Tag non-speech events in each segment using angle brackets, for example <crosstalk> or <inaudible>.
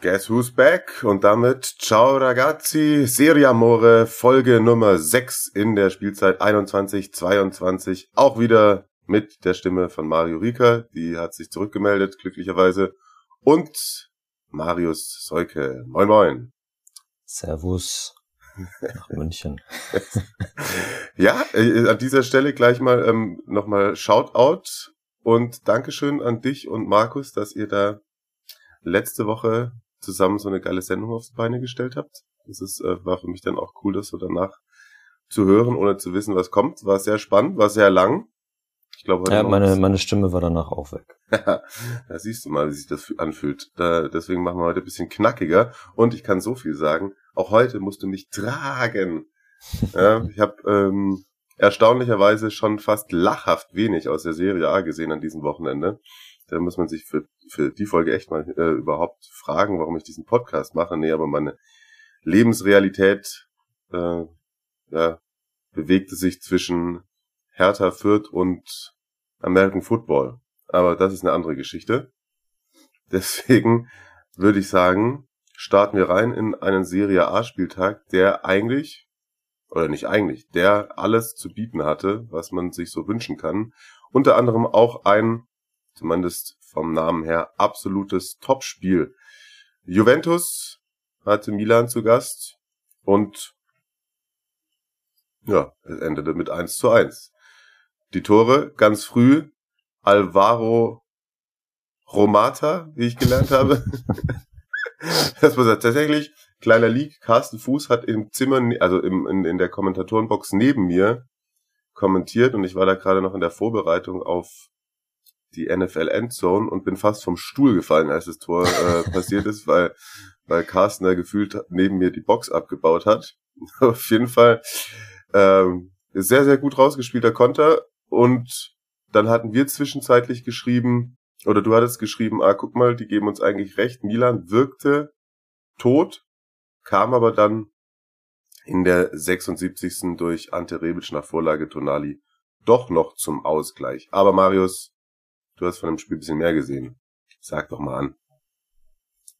Guess who's back? Und damit ciao ragazzi, Serie Amore, Folge Nummer 6 in der Spielzeit 21-22. Auch wieder mit der Stimme von Mario Rika, die hat sich zurückgemeldet, glücklicherweise. Und Marius Seuke. Moin moin. Servus nach München. <laughs> ja, äh, an dieser Stelle gleich mal ähm, nochmal Shoutout und Dankeschön an dich und Markus, dass ihr da letzte Woche zusammen so eine geile Sendung aufs Beine gestellt habt. Das ist, äh, war für mich dann auch cool, das so danach zu hören, ohne zu wissen, was kommt. War sehr spannend, war sehr lang. Ich glaube, ja, meine, meine Stimme war danach auch weg. <laughs> da siehst du mal, wie sich das anfühlt. Da, deswegen machen wir heute ein bisschen knackiger. Und ich kann so viel sagen. Auch heute musst du mich tragen. <laughs> ja, ich habe ähm, erstaunlicherweise schon fast lachhaft wenig aus der Serie A gesehen an diesem Wochenende. Da muss man sich für, für die Folge echt mal äh, überhaupt fragen, warum ich diesen Podcast mache. Nee, aber meine Lebensrealität äh, ja, bewegte sich zwischen Hertha Fürth und American Football. Aber das ist eine andere Geschichte. Deswegen würde ich sagen, starten wir rein in einen Serie A Spieltag, der eigentlich, oder nicht eigentlich, der alles zu bieten hatte, was man sich so wünschen kann. Unter anderem auch ein zumindest vom Namen her, absolutes Topspiel. Juventus hatte Milan zu Gast und ja, es endete mit 1 zu 1. Die Tore ganz früh Alvaro Romata, wie ich gelernt habe. <laughs> das war tatsächlich kleiner Leak. Carsten Fuß hat im Zimmer, also im, in, in der Kommentatorenbox neben mir kommentiert und ich war da gerade noch in der Vorbereitung auf die NFL Endzone und bin fast vom Stuhl gefallen, als das Tor äh, <laughs> passiert ist, weil, weil Carsten da gefühlt neben mir die Box abgebaut hat. <laughs> Auf jeden Fall ähm, sehr, sehr gut rausgespielter Konter und dann hatten wir zwischenzeitlich geschrieben, oder du hattest geschrieben, ah, guck mal, die geben uns eigentlich recht. Milan wirkte tot, kam aber dann in der 76. durch Ante Rebic nach Vorlage Tonali doch noch zum Ausgleich. Aber Marius, Du hast von dem Spiel bisschen mehr gesehen. Sag doch mal an.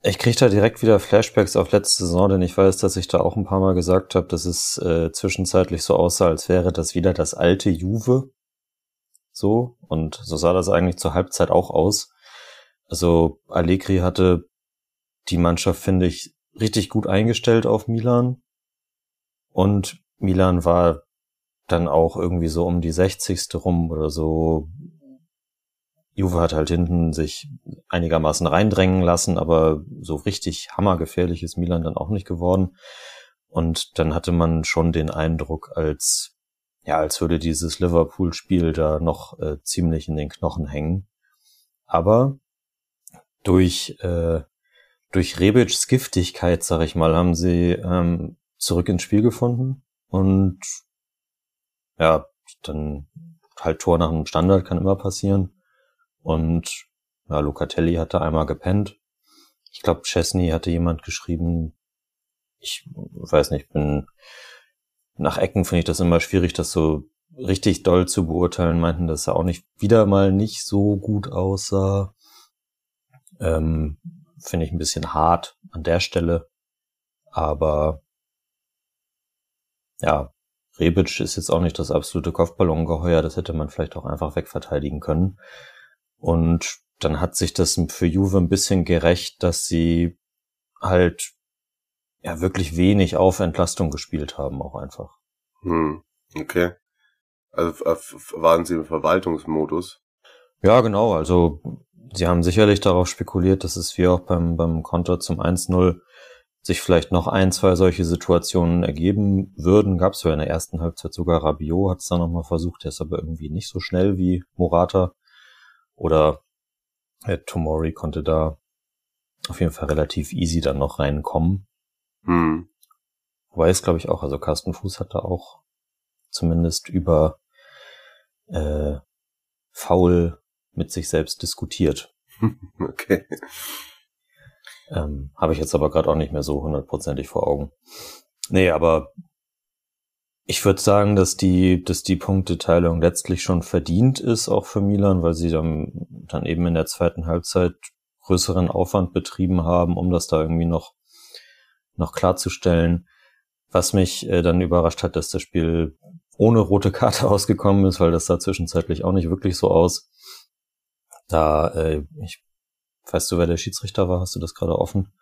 Ich kriege da direkt wieder Flashbacks auf letzte Saison, denn ich weiß, dass ich da auch ein paar Mal gesagt habe, dass es äh, zwischenzeitlich so aussah, als wäre das wieder das alte Juve. So, und so sah das eigentlich zur Halbzeit auch aus. Also Allegri hatte die Mannschaft, finde ich, richtig gut eingestellt auf Milan. Und Milan war dann auch irgendwie so um die 60. rum oder so Juve hat halt hinten sich einigermaßen reindrängen lassen, aber so richtig hammergefährlich ist Milan dann auch nicht geworden. Und dann hatte man schon den Eindruck, als ja, als würde dieses Liverpool-Spiel da noch äh, ziemlich in den Knochen hängen. Aber durch äh, durch Rebics Giftigkeit, sag ich mal, haben sie ähm, zurück ins Spiel gefunden und ja, dann halt Tor nach einem Standard kann immer passieren. Und ja, Locatelli hatte einmal gepennt. Ich glaube, Chesney hatte jemand geschrieben. Ich weiß nicht, bin nach Ecken finde ich das immer schwierig, das so richtig doll zu beurteilen. Meinten, dass er auch nicht wieder mal nicht so gut aussah. Ähm, finde ich ein bisschen hart an der Stelle. Aber ja, Rebic ist jetzt auch nicht das absolute Kopfballongeheuer. Das hätte man vielleicht auch einfach wegverteidigen können. Und dann hat sich das für Juve ein bisschen gerecht, dass sie halt ja wirklich wenig auf Entlastung gespielt haben, auch einfach. Hm, okay. Also waren sie im Verwaltungsmodus? Ja, genau. Also sie haben sicherlich darauf spekuliert, dass es wie auch beim, beim Konter zum 1-0 sich vielleicht noch ein, zwei solche Situationen ergeben würden. Gab es ja in der ersten Halbzeit sogar Rabiot, hat es dann nochmal versucht, der ist aber irgendwie nicht so schnell wie Morata. Oder äh, Tomori konnte da auf jeden Fall relativ easy dann noch reinkommen. Hm. Wobei es, glaube ich, auch, also Carsten Fuß hat da auch zumindest über äh, faul mit sich selbst diskutiert. <laughs> Okay. Ähm, Habe ich jetzt aber gerade auch nicht mehr so hundertprozentig vor Augen. Nee, aber ich würde sagen, dass die, dass die Punkteteilung letztlich schon verdient ist, auch für Milan, weil sie dann, dann eben in der zweiten Halbzeit größeren Aufwand betrieben haben, um das da irgendwie noch, noch klarzustellen. Was mich äh, dann überrascht hat, dass das Spiel ohne rote Karte <laughs> ausgekommen ist, weil das sah zwischenzeitlich auch nicht wirklich so aus. Da, äh, ich weißt du, wer der Schiedsrichter war? Hast du das gerade offen?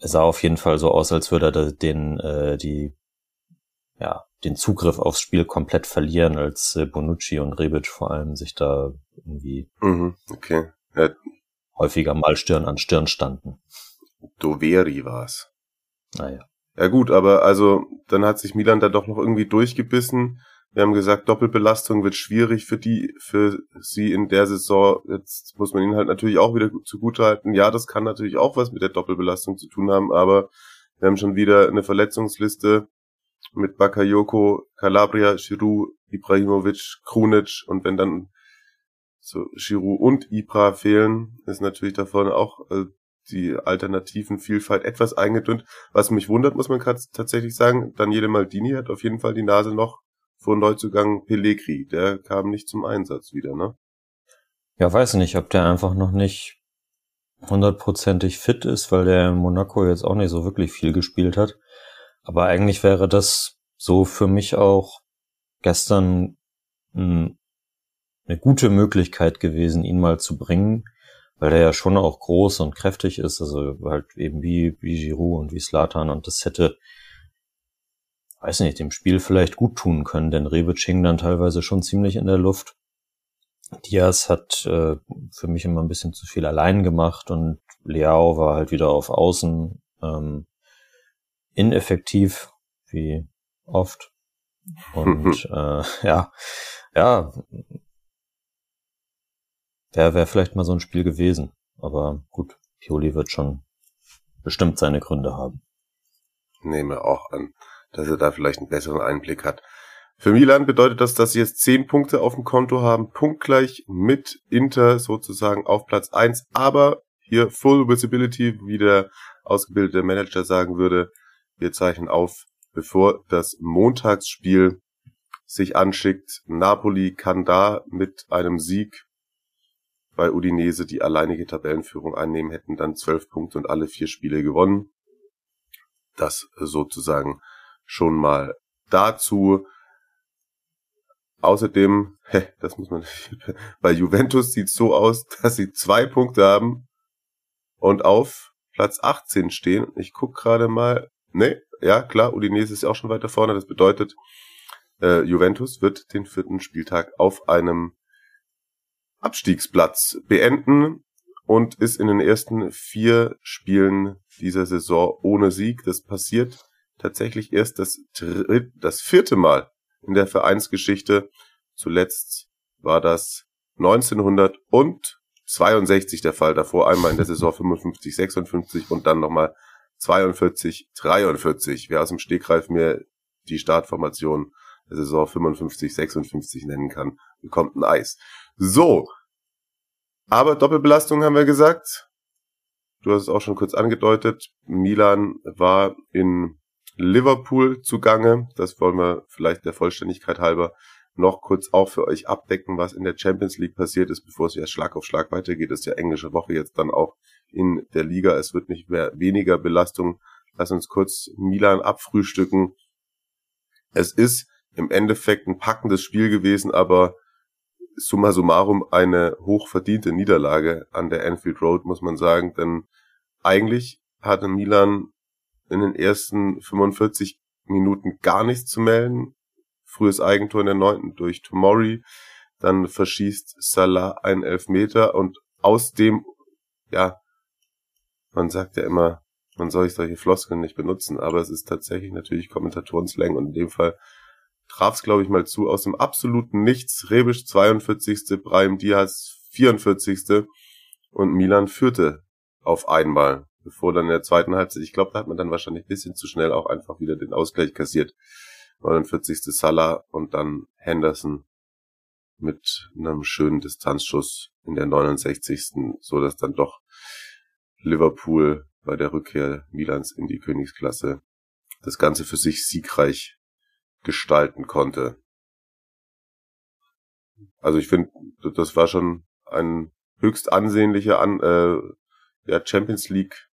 Es sah auf jeden Fall so aus, als würde er den, äh, die, ja, den Zugriff aufs Spiel komplett verlieren, als äh, Bonucci und Rebic vor allem sich da irgendwie Mhm, okay. Ja, häufiger mal Stirn an Stirn standen. Doveri war's. Naja. Ja gut, aber also dann hat sich Milan da doch noch irgendwie durchgebissen. Wir haben gesagt, Doppelbelastung wird schwierig für die, für sie in der Saison. Jetzt muss man ihnen halt natürlich auch wieder zugutehalten. Ja, das kann natürlich auch was mit der Doppelbelastung zu tun haben, aber wir haben schon wieder eine Verletzungsliste mit Bakayoko, Calabria, Giroud, Ibrahimovic, Krunic und wenn dann so Giroud und Ibra fehlen, ist natürlich davon auch äh, die alternativen etwas eingedünnt. Was mich wundert, muss man tatsächlich sagen, Daniele Maldini hat auf jeden Fall die Nase noch vor Neuzugang Pellegri. Der kam nicht zum Einsatz wieder, ne? Ja, weiß nicht, ob der einfach noch nicht hundertprozentig fit ist, weil der in Monaco jetzt auch nicht so wirklich viel gespielt hat. Aber eigentlich wäre das so für mich auch gestern eine gute Möglichkeit gewesen, ihn mal zu bringen, weil der ja schon auch groß und kräftig ist, also halt eben wie, wie Giroud und wie Slatan. Und das hätte, weiß nicht, dem Spiel vielleicht gut tun können, denn Rebic hing dann teilweise schon ziemlich in der Luft. Diaz hat äh, für mich immer ein bisschen zu viel allein gemacht und Leao war halt wieder auf Außen. Ähm, ineffektiv, wie oft. Und <laughs> äh, ja, ja, wäre wär vielleicht mal so ein Spiel gewesen. Aber gut, Pioli wird schon bestimmt seine Gründe haben. Nehme auch an, dass er da vielleicht einen besseren Einblick hat. Für Milan bedeutet das, dass sie jetzt zehn Punkte auf dem Konto haben, punktgleich mit Inter sozusagen auf Platz eins. aber hier Full Visibility, wie der ausgebildete Manager sagen würde, wir zeichnen auf, bevor das Montagsspiel sich anschickt. Napoli kann da mit einem Sieg bei Udinese die alleinige Tabellenführung einnehmen, hätten dann zwölf Punkte und alle vier Spiele gewonnen. Das sozusagen schon mal dazu. Außerdem, <laughs> hä, das muss man, <laughs> bei Juventus sieht so aus, <laughs> dass sie zwei Punkte haben und auf Platz 18 stehen. Ich guck gerade mal, ne, ja klar, Udinese ist ja auch schon weiter vorne. Das bedeutet, äh, Juventus wird den vierten Spieltag auf einem Abstiegsplatz beenden und ist in den ersten vier Spielen dieser Saison ohne Sieg. Das passiert tatsächlich erst das, dritt, das vierte Mal in der Vereinsgeschichte. Zuletzt war das 1962 der Fall. Davor einmal in der Saison 55, 56 und dann nochmal 42, 43. Wer aus dem Stegreif mir die Startformation der Saison 55, 56 nennen kann, bekommt ein Eis. So. Aber Doppelbelastung haben wir gesagt. Du hast es auch schon kurz angedeutet. Milan war in Liverpool zugange. Das wollen wir vielleicht der Vollständigkeit halber noch kurz auch für euch abdecken, was in der Champions League passiert ist, bevor es ja Schlag auf Schlag weitergeht. Das ist ja englische Woche jetzt dann auch in der Liga. Es wird nicht mehr weniger Belastung. Lass uns kurz Milan abfrühstücken. Es ist im Endeffekt ein packendes Spiel gewesen, aber summa summarum eine hochverdiente Niederlage an der Anfield Road, muss man sagen, denn eigentlich hatte Milan in den ersten 45 Minuten gar nichts zu melden. Frühes Eigentor in der neunten durch Tomori, dann verschießt Salah einen Elfmeter und aus dem, ja, man sagt ja immer, man soll solche Floskeln nicht benutzen, aber es ist tatsächlich natürlich Kommentatorenslang und in dem Fall traf es, glaube ich, mal zu, aus dem absoluten Nichts, Rebisch 42., Brahim Diaz 44. und Milan führte auf einmal, bevor dann in der zweiten Halbzeit, ich glaube, da hat man dann wahrscheinlich ein bisschen zu schnell auch einfach wieder den Ausgleich kassiert. 49. Salah und dann Henderson mit einem schönen Distanzschuss in der 69. so dass dann doch Liverpool bei der Rückkehr Milans in die Königsklasse das Ganze für sich siegreich gestalten konnte. Also ich finde, das war schon ein höchst ansehnlicher An äh, ja, Champions League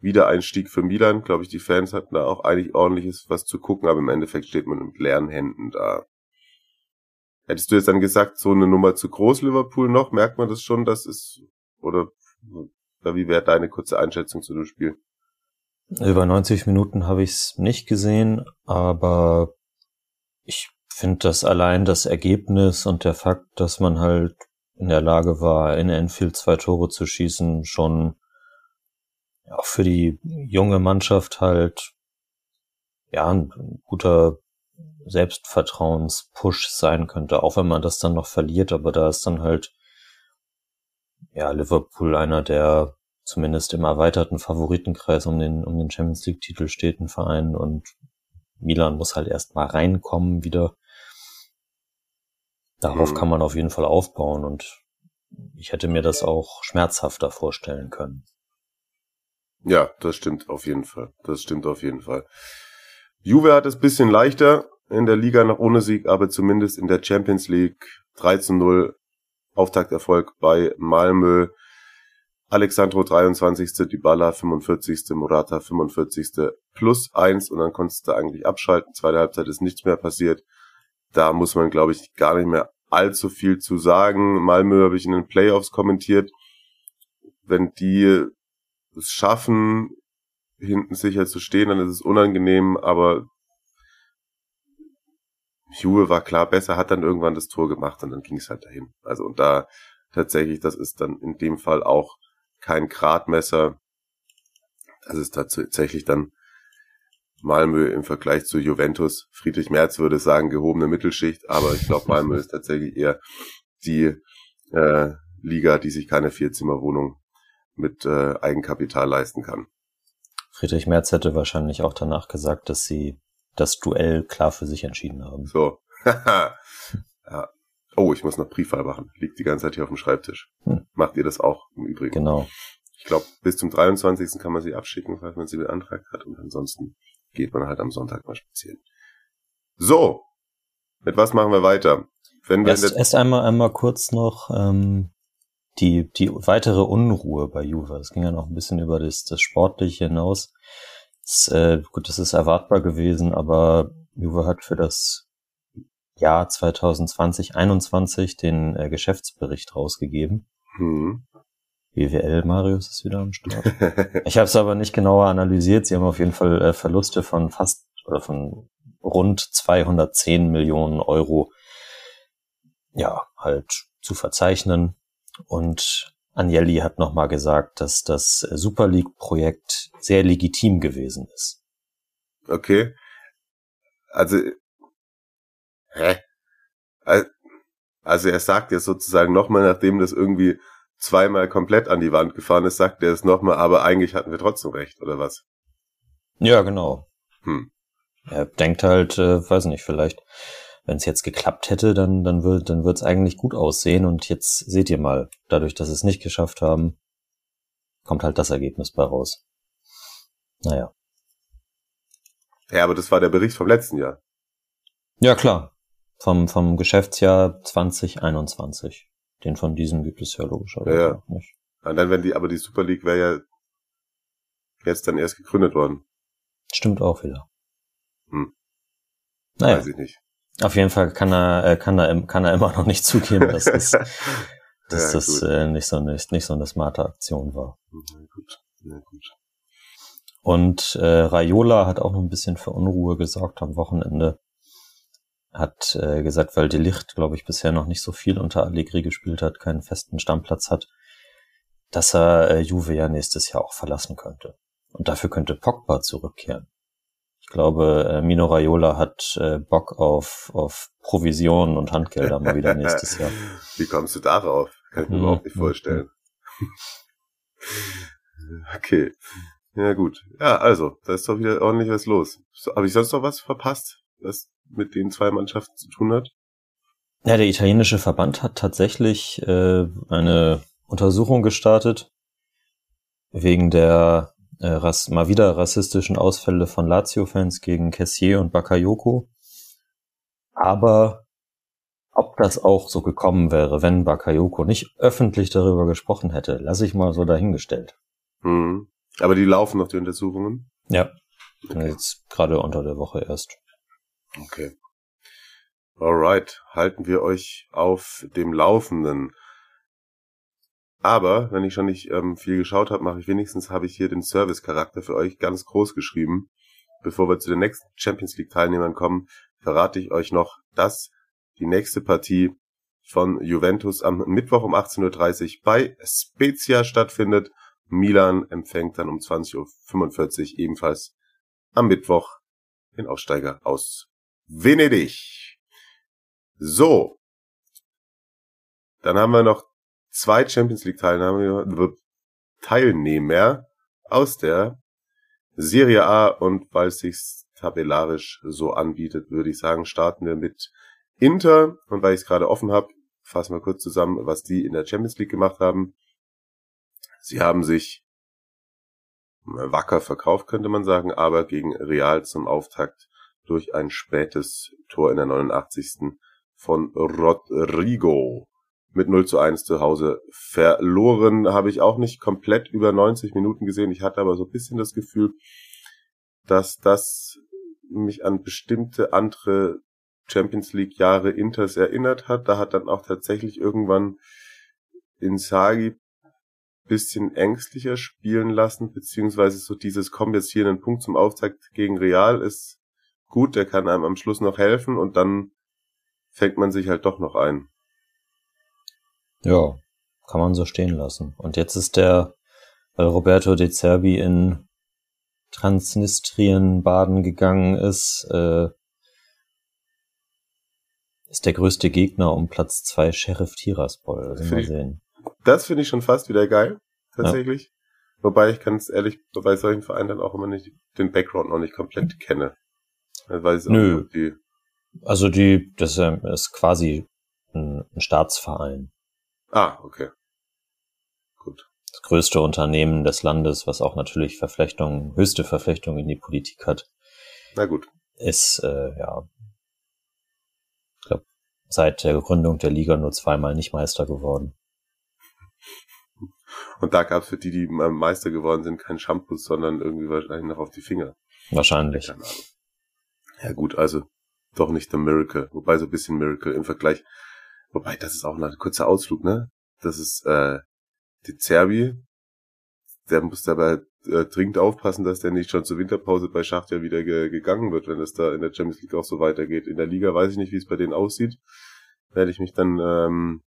Wiedereinstieg für Milan. Glaube ich, die Fans hatten da auch eigentlich ordentliches was zu gucken, aber im Endeffekt steht man mit leeren Händen da. Hättest du jetzt dann gesagt, so eine Nummer zu groß Liverpool noch? Merkt man das schon, dass es, oder, oder wie wäre deine kurze Einschätzung zu dem Spiel? Über 90 Minuten habe ich es nicht gesehen, aber ich finde das allein das Ergebnis und der Fakt, dass man halt in der Lage war, in Enfield zwei Tore zu schießen, schon auch für die junge Mannschaft halt ja ein guter Selbstvertrauenspush sein könnte, auch wenn man das dann noch verliert, aber da ist dann halt ja Liverpool einer der zumindest im erweiterten Favoritenkreis um den um den Champions League Titel steht ein Verein und Milan muss halt erst mal reinkommen wieder. Darauf mhm. kann man auf jeden Fall aufbauen und ich hätte mir das auch schmerzhafter vorstellen können. Ja, das stimmt auf jeden Fall. Das stimmt auf jeden Fall. Juve hat es bisschen leichter in der Liga noch ohne Sieg, aber zumindest in der Champions League 3 zu 0 Auftakterfolg bei Malmö. Alexandro 23. Dybala 45. Morata 45. plus 1 und dann konntest du eigentlich abschalten. Zweite Halbzeit ist nichts mehr passiert. Da muss man, glaube ich, gar nicht mehr allzu viel zu sagen. Malmö habe ich in den Playoffs kommentiert. Wenn die es schaffen, hinten sicher zu stehen, dann ist es unangenehm, aber Juve war klar besser, hat dann irgendwann das Tor gemacht und dann ging es halt dahin. Also und da tatsächlich, das ist dann in dem Fall auch kein Gradmesser. Das ist tatsächlich dann Malmö im Vergleich zu Juventus. Friedrich Merz würde sagen gehobene Mittelschicht, aber ich glaube Malmö ist tatsächlich eher die äh, Liga, die sich keine Vierzimmerwohnung mit äh, Eigenkapital leisten kann. Friedrich Merz hätte wahrscheinlich auch danach gesagt, dass sie das Duell klar für sich entschieden haben. So. <laughs> ja. Oh, ich muss noch Briefwahl machen. Liegt die ganze Zeit hier auf dem Schreibtisch. Hm. Macht ihr das auch im Übrigen? Genau. Ich glaube, bis zum 23. kann man sie abschicken, falls man sie beantragt hat. Und ansonsten geht man halt am Sonntag mal spazieren. So. Mit was machen wir weiter? Wenn wir erst, erst einmal, einmal kurz noch ähm, die, die weitere Unruhe bei Juve. Es ging ja noch ein bisschen über das, das Sportliche hinaus. Das, äh, gut, das ist erwartbar gewesen, aber Juve hat für das Jahr 2020, 21 den äh, Geschäftsbericht rausgegeben. Hm. BWL Marius ist wieder am Start. <laughs> ich habe es aber nicht genauer analysiert. Sie haben auf jeden Fall äh, Verluste von fast oder von rund 210 Millionen Euro ja halt zu verzeichnen. Und Agnelli hat nochmal gesagt, dass das Super League-Projekt sehr legitim gewesen ist. Okay. Also, hä? Also er sagt ja sozusagen nochmal, nachdem das irgendwie zweimal komplett an die Wand gefahren ist, sagt er es nochmal, aber eigentlich hatten wir trotzdem recht, oder was? Ja, genau. Hm. Er denkt halt, äh, weiß nicht, vielleicht wenn es jetzt geklappt hätte, dann, dann wird dann wird's eigentlich gut aussehen. Und jetzt seht ihr mal, dadurch, dass es nicht geschafft haben, kommt halt das Ergebnis bei raus. Naja. Ja, aber das war der Bericht vom letzten Jahr. Ja, klar. Vom, vom Geschäftsjahr 2021. Den von diesem gibt es ja logischerweise ja, ja. nicht. Und dann, wenn die, aber die Super League wäre ja jetzt dann erst gegründet worden. Stimmt auch wieder. Hm. Naja. Weiß ich nicht. Auf jeden Fall kann er, äh, kann er, kann er immer noch nicht zugeben, dass <laughs> das, dass ja, das äh, nicht, so, nicht, nicht so eine smarte Aktion war. Ja, gut. Ja, gut. Und äh, Raiola hat auch noch ein bisschen für Unruhe gesorgt am Wochenende. Hat äh, gesagt, weil die Licht, glaube ich, bisher noch nicht so viel unter Allegri gespielt hat, keinen festen Stammplatz hat, dass er äh, Juve ja nächstes Jahr auch verlassen könnte. Und dafür könnte Pogba zurückkehren. Ich glaube, äh, Mino Raiola hat äh, Bock auf, auf Provisionen und Handgelder mal wieder nächstes Jahr. <laughs> Wie kommst du darauf? Kann ich mir hm, überhaupt nicht hm, vorstellen. <laughs> Okay. Ja, gut. Ja, also, da ist doch wieder ordentlich was los. Habe ich sonst noch was verpasst, was mit den zwei Mannschaften zu tun hat? Ja, der italienische Verband hat tatsächlich äh, eine Untersuchung gestartet wegen der äh, Rass mal wieder rassistischen Ausfälle von Lazio-Fans gegen Kessier und Bakayoko. Aber ob das auch so gekommen wäre, wenn Bakayoko nicht öffentlich darüber gesprochen hätte, lasse ich mal so dahingestellt. Hm. Aber die laufen noch, die Untersuchungen? Ja. Jetzt gerade unter der Woche erst. Okay. Alright, halten wir euch auf dem Laufenden. Aber, wenn ich schon nicht ähm, viel geschaut habe, mache ich wenigstens, habe ich hier den Service-Charakter für euch ganz groß geschrieben. Bevor wir zu den nächsten Champions League-Teilnehmern kommen, verrate ich euch noch, dass die nächste Partie von Juventus am Mittwoch um 18.30 Uhr bei Spezia stattfindet. Milan empfängt dann um 20.45 Uhr ebenfalls am Mittwoch den Aussteiger aus Venedig. So. Dann haben wir noch zwei Champions League Teilnehmer, Teilnehmer aus der Serie A und weil es sich tabellarisch so anbietet, würde ich sagen, starten wir mit Inter und weil ich es gerade offen habe, fassen wir kurz zusammen, was die in der Champions League gemacht haben. Sie haben sich wacker verkauft, könnte man sagen, aber gegen Real zum Auftakt durch ein spätes Tor in der 89. von Rodrigo mit 0 zu 1 zu Hause verloren. Habe ich auch nicht komplett über 90 Minuten gesehen. Ich hatte aber so ein bisschen das Gefühl, dass das mich an bestimmte andere Champions League Jahre Inters erinnert hat. Da hat dann auch tatsächlich irgendwann Inzaghi bisschen ängstlicher spielen lassen, beziehungsweise so dieses kommt jetzt hier einen Punkt zum Auftakt gegen Real ist gut, der kann einem am Schluss noch helfen und dann fängt man sich halt doch noch ein. Ja, kann man so stehen lassen. Und jetzt ist der, weil Roberto De Zerbi in Transnistrien baden gegangen ist, äh, ist der größte Gegner um Platz zwei Sheriff Tiraspol. Also. Das finde ich schon fast wieder geil, tatsächlich. Ja. Wobei ich ganz ehrlich bei solchen Vereinen dann auch immer nicht den Background noch nicht komplett kenne. Weiß Nö. Auch, die also die, das ist quasi ein, ein Staatsverein. Ah, okay. Gut. Das größte Unternehmen des Landes, was auch natürlich Verflechtungen, höchste Verflechtungen in die Politik hat. Na gut. Ist, äh, ja, ich glaube, seit der Gründung der Liga nur zweimal nicht Meister geworden. Und da gab es für die, die Meister geworden sind, kein Shampoo, sondern irgendwie wahrscheinlich noch auf die Finger. Wahrscheinlich. Ja gut, also doch nicht der Miracle, wobei so ein bisschen Miracle im Vergleich Wobei, das ist auch ein kurzer Ausflug, ne? Das ist äh, die Zerbi. Der muss dabei äh, dringend aufpassen, dass der nicht schon zur Winterpause bei Schacht ja wieder ge gegangen wird, wenn es da in der Champions League auch so weitergeht. In der Liga weiß ich nicht, wie es bei denen aussieht. Werde ich mich dann ähm,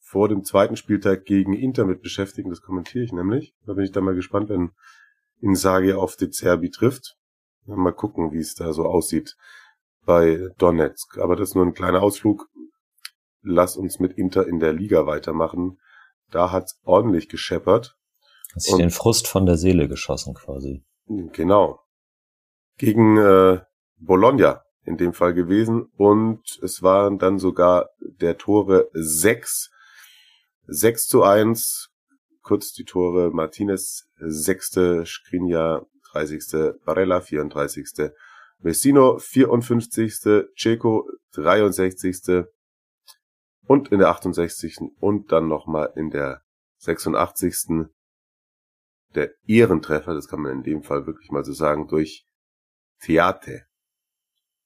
vor dem zweiten Spieltag gegen Inter mit beschäftigen. Das kommentiere ich nämlich. Da bin ich dann mal gespannt, wenn Insagi auf die Zerbi trifft. Mal gucken, wie es da so aussieht bei Donetsk. Aber das ist nur ein kleiner Ausflug lass uns mit Inter in der Liga weitermachen. Da hat's ordentlich gescheppert. Hat sich den Frust von der Seele geschossen quasi. Genau. Gegen äh, Bologna in dem Fall gewesen und es waren dann sogar der Tore 6. 6 zu 1. Kurz die Tore Martinez 6. Skriniar 30. Barella 34. Messino 54. Ceco 63 und in der 68. und dann nochmal in der 86. der Ehrentreffer, das kann man in dem Fall wirklich mal so sagen, durch Theate.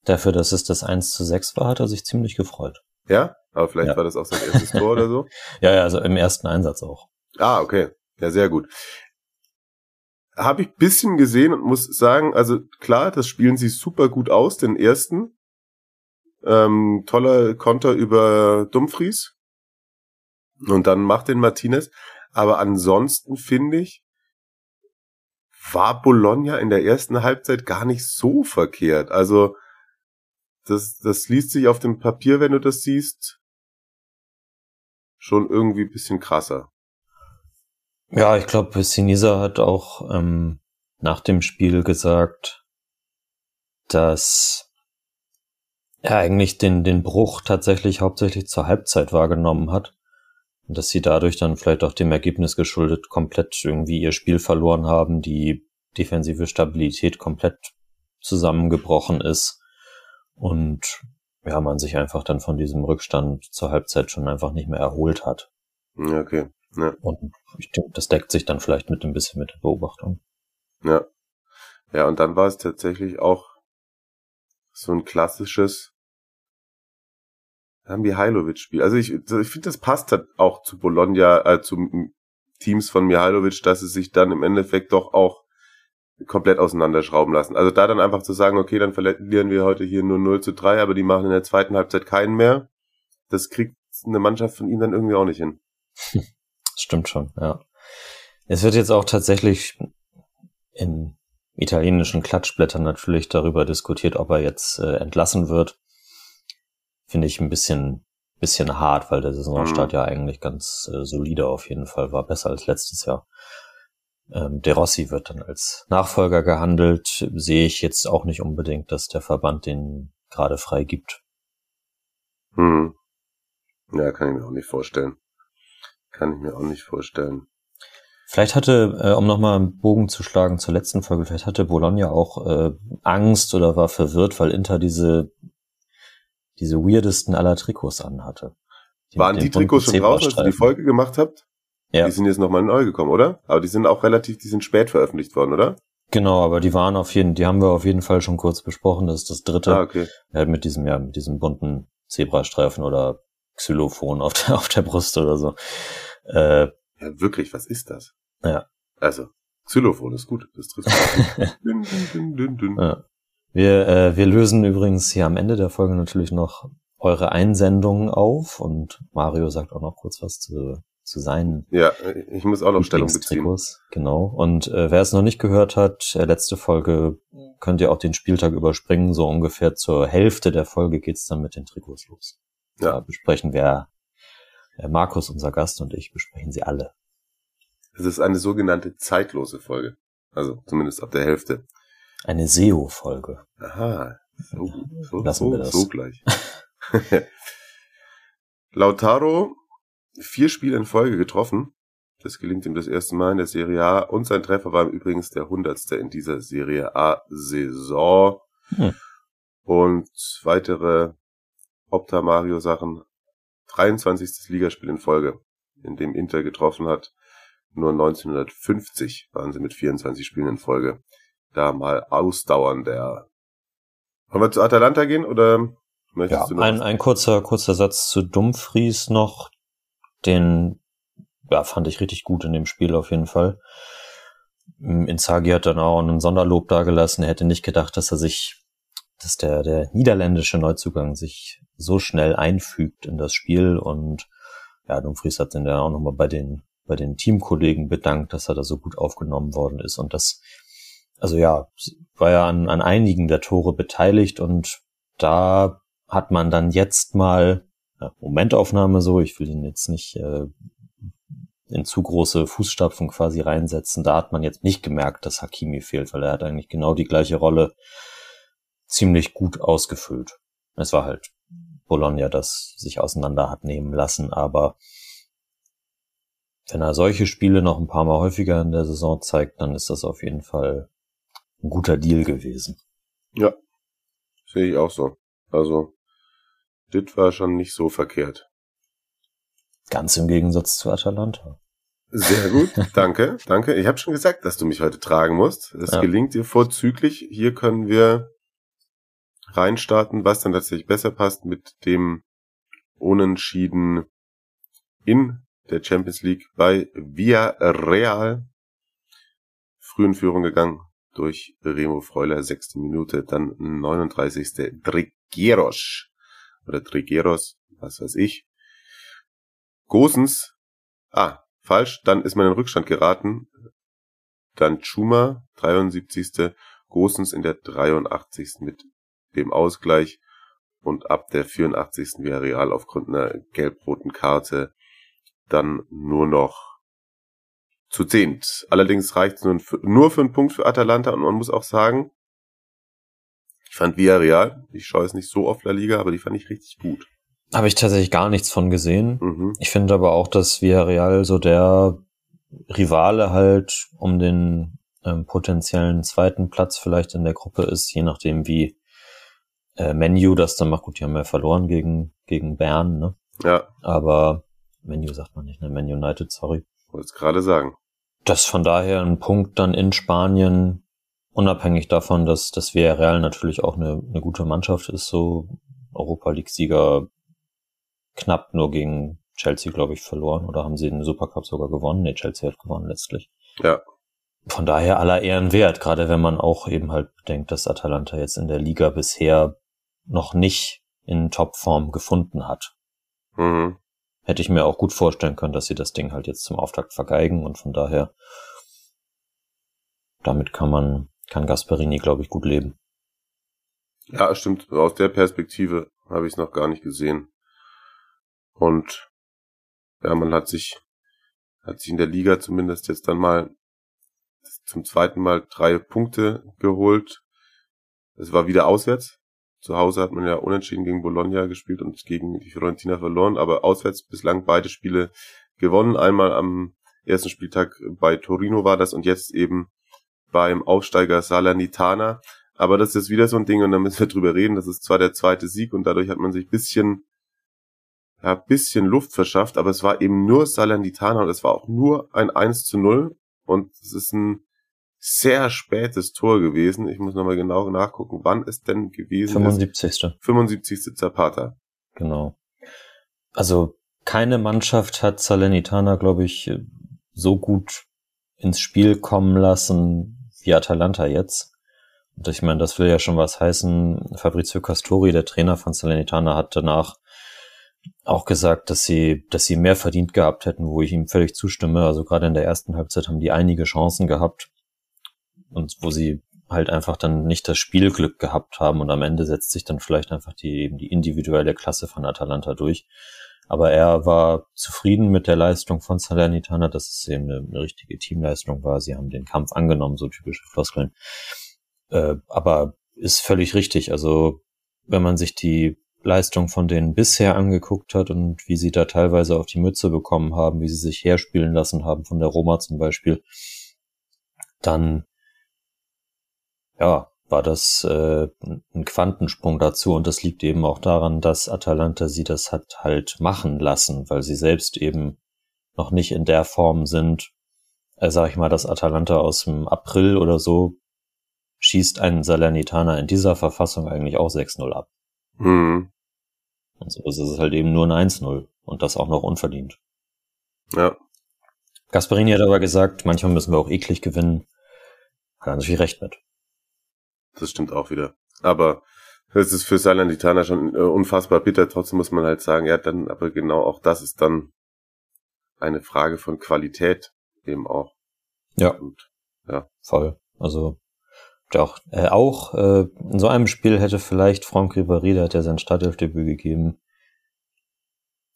Dafür, dass es das 1 zu 6 war, hat er sich ziemlich gefreut. Ja? Aber vielleicht ja. war das auch sein erstes Tor oder so? <laughs> Ja, ja, also im ersten Einsatz auch. Ah, okay. Ja, sehr gut. Habe ich bisschen gesehen und muss sagen, also klar, das spielen sie super gut aus, den ersten. Ähm, toller Konter über Dumfries. Und dann macht den Martinez. Aber ansonsten finde ich, war Bologna in der ersten Halbzeit gar nicht so verkehrt. Also, das, das liest sich auf dem Papier, wenn du das siehst, schon irgendwie bisschen krasser. Ja, ich glaube, Sinisa hat auch ähm, nach dem Spiel gesagt, dass er eigentlich den, den Bruch tatsächlich hauptsächlich zur Halbzeit wahrgenommen hat. Und dass sie dadurch dann vielleicht auch dem Ergebnis geschuldet komplett irgendwie ihr Spiel verloren haben, die defensive Stabilität komplett zusammengebrochen ist und ja, man sich einfach dann von diesem Rückstand zur Halbzeit schon einfach nicht mehr erholt hat. Okay. Ja. Und ich denke, das deckt sich dann vielleicht mit ein bisschen mit der Beobachtung. Ja. Ja, und dann war es tatsächlich auch so ein klassisches Mihailovic-Spiel. Also ich, ich finde, das passt halt auch zu Bologna, äh, zu Teams von Mihailovic, dass es sich dann im Endeffekt doch auch komplett auseinanderschrauben lassen. Also da dann einfach zu sagen, okay, dann verlieren wir heute hier nur 0 zu 3, aber die machen in der zweiten Halbzeit keinen mehr. Das kriegt eine Mannschaft von ihm dann irgendwie auch nicht hin. <laughs> Stimmt schon, ja. Es wird jetzt auch tatsächlich in italienischen Klatschblättern natürlich darüber diskutiert, ob er jetzt äh, entlassen wird. Finde ich ein bisschen, bisschen hart, weil der Saisonstart mhm. ja eigentlich ganz äh, solide auf jeden Fall war, besser als letztes Jahr. Ähm, De Rossi wird dann als Nachfolger gehandelt. Sehe ich jetzt auch nicht unbedingt, dass der Verband den gerade frei gibt. Hm. Ja, kann ich mir auch nicht vorstellen. Kann ich mir auch nicht vorstellen. Vielleicht hatte, äh, um nochmal einen Bogen zu schlagen zur letzten Folge, vielleicht hatte Bologna auch äh, Angst oder war verwirrt, weil Inter diese, diese weirdesten aller Trikots anhatte. Die Waren die Trikots schon raus, als ihr die Folge gemacht habt? Ja. Die sind jetzt nochmal neu gekommen, oder? Aber die sind auch relativ, die sind spät veröffentlicht worden, oder? Genau, aber die waren auf jeden, die haben wir auf jeden Fall schon kurz besprochen. Das ist das dritte. Ah, okay. Ja, mit diesem, ja, mit diesem bunten Zebrastreifen oder Xylophon auf der, auf der Brust oder so. Äh, ja, wirklich, was ist das? Ja. Also, Xylophon ist gut. Das trifft. <laughs> dün, dün, dün, dün. Ja. Wir, äh, wir lösen übrigens hier am Ende der Folge natürlich noch eure Einsendungen auf und Mario sagt auch noch kurz was zu zu sein. Ja, ich muss auch noch Stellung beziehen. Genau. Und äh, wer es noch nicht gehört hat, äh, letzte Folge könnt ihr auch den Spieltag überspringen. So ungefähr zur Hälfte der Folge geht's dann mit den Trikots los. Ja. Da besprechen wir, Markus, unser Gast und ich, besprechen sie alle. Es ist eine sogenannte zeitlose Folge. Also zumindest ab der Hälfte. Eine SEO-Folge. Aha. So, so, Lassen so, wir das. so gleich. <laughs> Lautaro vier Spiele in Folge getroffen. Das gelingt ihm das erste Mal in der Serie A. Und sein Treffer war übrigens der hundertste in dieser Serie A-Saison. Hm. Und weitere Opta-Mario-Sachen. 23. Ligaspiel in Folge, in dem Inter getroffen hat. Nur 1950 waren sie mit 24 Spielen in Folge. Da mal ausdauern der. Wollen wir zu Atalanta gehen oder möchtest ja, du noch? Ein, ein kurzer, kurzer Satz zu Dumfries noch den ja, fand ich richtig gut in dem Spiel auf jeden Fall. Inzaghi hat dann auch einen Sonderlob dagelassen. Er hätte nicht gedacht, dass er sich, dass der, der niederländische Neuzugang sich so schnell einfügt in das Spiel und ja, Dumfries hat dann auch nochmal bei den, bei den Teamkollegen bedankt, dass er da so gut aufgenommen worden ist und das, also ja, war ja an, an einigen der Tore beteiligt und da hat man dann jetzt mal Momentaufnahme so. Ich will ihn jetzt nicht äh, in zu große Fußstapfen quasi reinsetzen. Da hat man jetzt nicht gemerkt, dass Hakimi fehlt, weil er hat eigentlich genau die gleiche Rolle ziemlich gut ausgefüllt. Es war halt Bologna, das sich auseinander hat nehmen lassen, aber wenn er solche Spiele noch ein paar Mal häufiger in der Saison zeigt, dann ist das auf jeden Fall ein guter Deal gewesen. Ja, sehe ich auch so. Also das war schon nicht so verkehrt. Ganz im Gegensatz zu Atalanta. Sehr gut, <laughs> danke, danke. Ich habe schon gesagt, dass du mich heute tragen musst. Es ja. gelingt dir vorzüglich. Hier können wir reinstarten, was dann tatsächlich besser passt mit dem Unentschieden in der Champions League bei Via Real. Früh in Führung gegangen durch Remo Freuler, sechste Minute, dann 39. Drigueros oder Trigueros, was weiß ich. Gosens, ah, falsch, dann ist man in den Rückstand geraten. Dann Chuma, 73. Gosens in der 83. mit dem Ausgleich und ab der 84. wäre Real aufgrund einer gelb-roten Karte dann nur noch zu zehnt. Allerdings reicht es nur, nur für einen Punkt für Atalanta und man muss auch sagen, ich fand Villarreal, ich schaue es nicht so oft La Liga, aber die fand ich richtig gut. Habe ich tatsächlich gar nichts von gesehen. Mhm. Ich finde aber auch, dass Villarreal so der Rivale halt um den ähm, potenziellen zweiten Platz vielleicht in der Gruppe ist, je nachdem wie äh, Menu das dann macht. Gut, die haben ja verloren gegen, gegen Bern, ne? Ja, Aber Menu sagt man nicht, ne? Man United, sorry. wollte es gerade sagen. Das von daher ein Punkt dann in Spanien, unabhängig davon, dass das Villarreal natürlich auch eine, eine gute Mannschaft ist, so Europa League-Sieger knapp nur gegen Chelsea, glaube ich, verloren. Oder haben sie den Supercup sogar gewonnen? Nee, Chelsea hat gewonnen letztlich. Ja, Von daher aller Ehren wert, gerade wenn man auch eben halt bedenkt, dass Atalanta jetzt in der Liga bisher noch nicht in Topform gefunden hat. mhm. Hätte ich mir auch gut vorstellen können, dass sie das Ding halt jetzt zum Auftakt vergeigen und von daher damit kann man, kann Gasperini, glaube ich, gut leben. ja, stimmt. Aus der Perspektive habe ich es noch gar nicht gesehen. Und ja, man hat sich, hat sich in der Liga zumindest jetzt dann mal zum zweiten Mal drei Punkte geholt. Es war wieder auswärts. Zu Hause hat man ja unentschieden gegen Bologna gespielt und gegen die Fiorentina verloren, aber auswärts bislang beide Spiele gewonnen. Einmal am ersten Spieltag bei Torino war das und jetzt eben beim Aufsteiger Salernitana. Aber das ist wieder so ein Ding und da müssen wir drüber reden. Das ist zwar der zweite Sieg und dadurch hat man sich bisschen, ja, bisschen Luft verschafft, aber es war eben nur Salernitana und es war auch nur ein 1 zu 0 und es ist ein sehr spätes Tor gewesen. Ich muss nochmal genau nachgucken, wann es denn gewesen ist. 75. 75. Zapata. Genau. Also keine Mannschaft hat Salernitana, glaube ich, so gut ins Spiel kommen lassen wie Atalanta jetzt. Und ich meine, das will ja schon was heißen. Fabrizio Castori, der Trainer von Salernitana, hat danach auch gesagt, dass sie, dass sie mehr verdient gehabt hätten, wo ich ihm völlig zustimme. Also gerade in der ersten Halbzeit haben die einige Chancen gehabt und wo sie halt einfach dann nicht das Spielglück gehabt haben und am Ende setzt sich dann vielleicht einfach die eben die individuelle Klasse von Atalanta durch. Aber er war zufrieden mit der Leistung von Salernitana, dass es eben eine, eine richtige Teamleistung war. Sie haben den Kampf angenommen, so typische Floskeln. Äh, aber ist völlig richtig. Also wenn man sich die Leistung von denen bisher angeguckt hat und wie sie da teilweise auf die Mütze bekommen haben, wie sie sich herspielen lassen haben von der Roma zum Beispiel, dann ja, war das äh, ein Quantensprung dazu und das liegt eben auch daran, dass Atalanta sie das hat halt machen lassen, weil sie selbst eben noch nicht in der Form sind, äh, sag ich mal, dass Atalanta aus dem April oder so schießt einen Salernitana in dieser Verfassung eigentlich auch 6-0 ab. Mhm. Und so ist es halt eben nur ein 1-0 und das auch noch unverdient. Ja. Gasperini hat aber gesagt, manchmal müssen wir auch eklig gewinnen. Hat er natürlich recht mit. Das stimmt auch wieder. Aber es ist für Salernitana schon äh, unfassbar bitter. Trotzdem muss man halt sagen, ja, dann, aber genau auch das ist dann eine Frage von Qualität eben auch. Ja. Und Voll. Also doch, äh, auch äh, in so einem Spiel hätte vielleicht Franck Ribéry, der hat ja sein Startelfdebüt gegeben,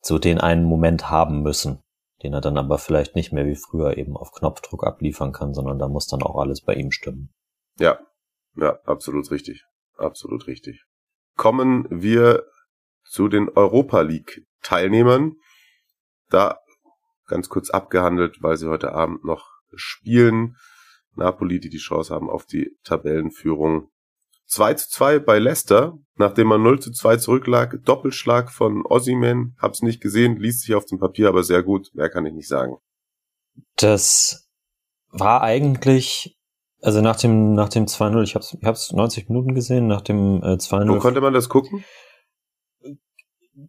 so den einen Moment haben müssen, den er dann aber vielleicht nicht mehr wie früher eben auf Knopfdruck abliefern kann, sondern da muss dann auch alles bei ihm stimmen. ja, ja, absolut richtig. Absolut richtig. Kommen wir zu den Europa League Teilnehmern. Da ganz kurz abgehandelt, weil sie heute Abend noch spielen. Napoli, die die Chance haben auf die Tabellenführung. 2 zu 2 bei Leicester, nachdem man 0 zu 2 zurücklag. Doppelschlag von Ossiman, hab's nicht gesehen, liest sich auf dem Papier aber sehr gut. Mehr kann ich nicht sagen. Das war eigentlich, also nach dem, nach dem 2-0, ich hab's, ich hab's 90 Minuten gesehen, nach dem äh, 2-0 Wo konnte man das gucken?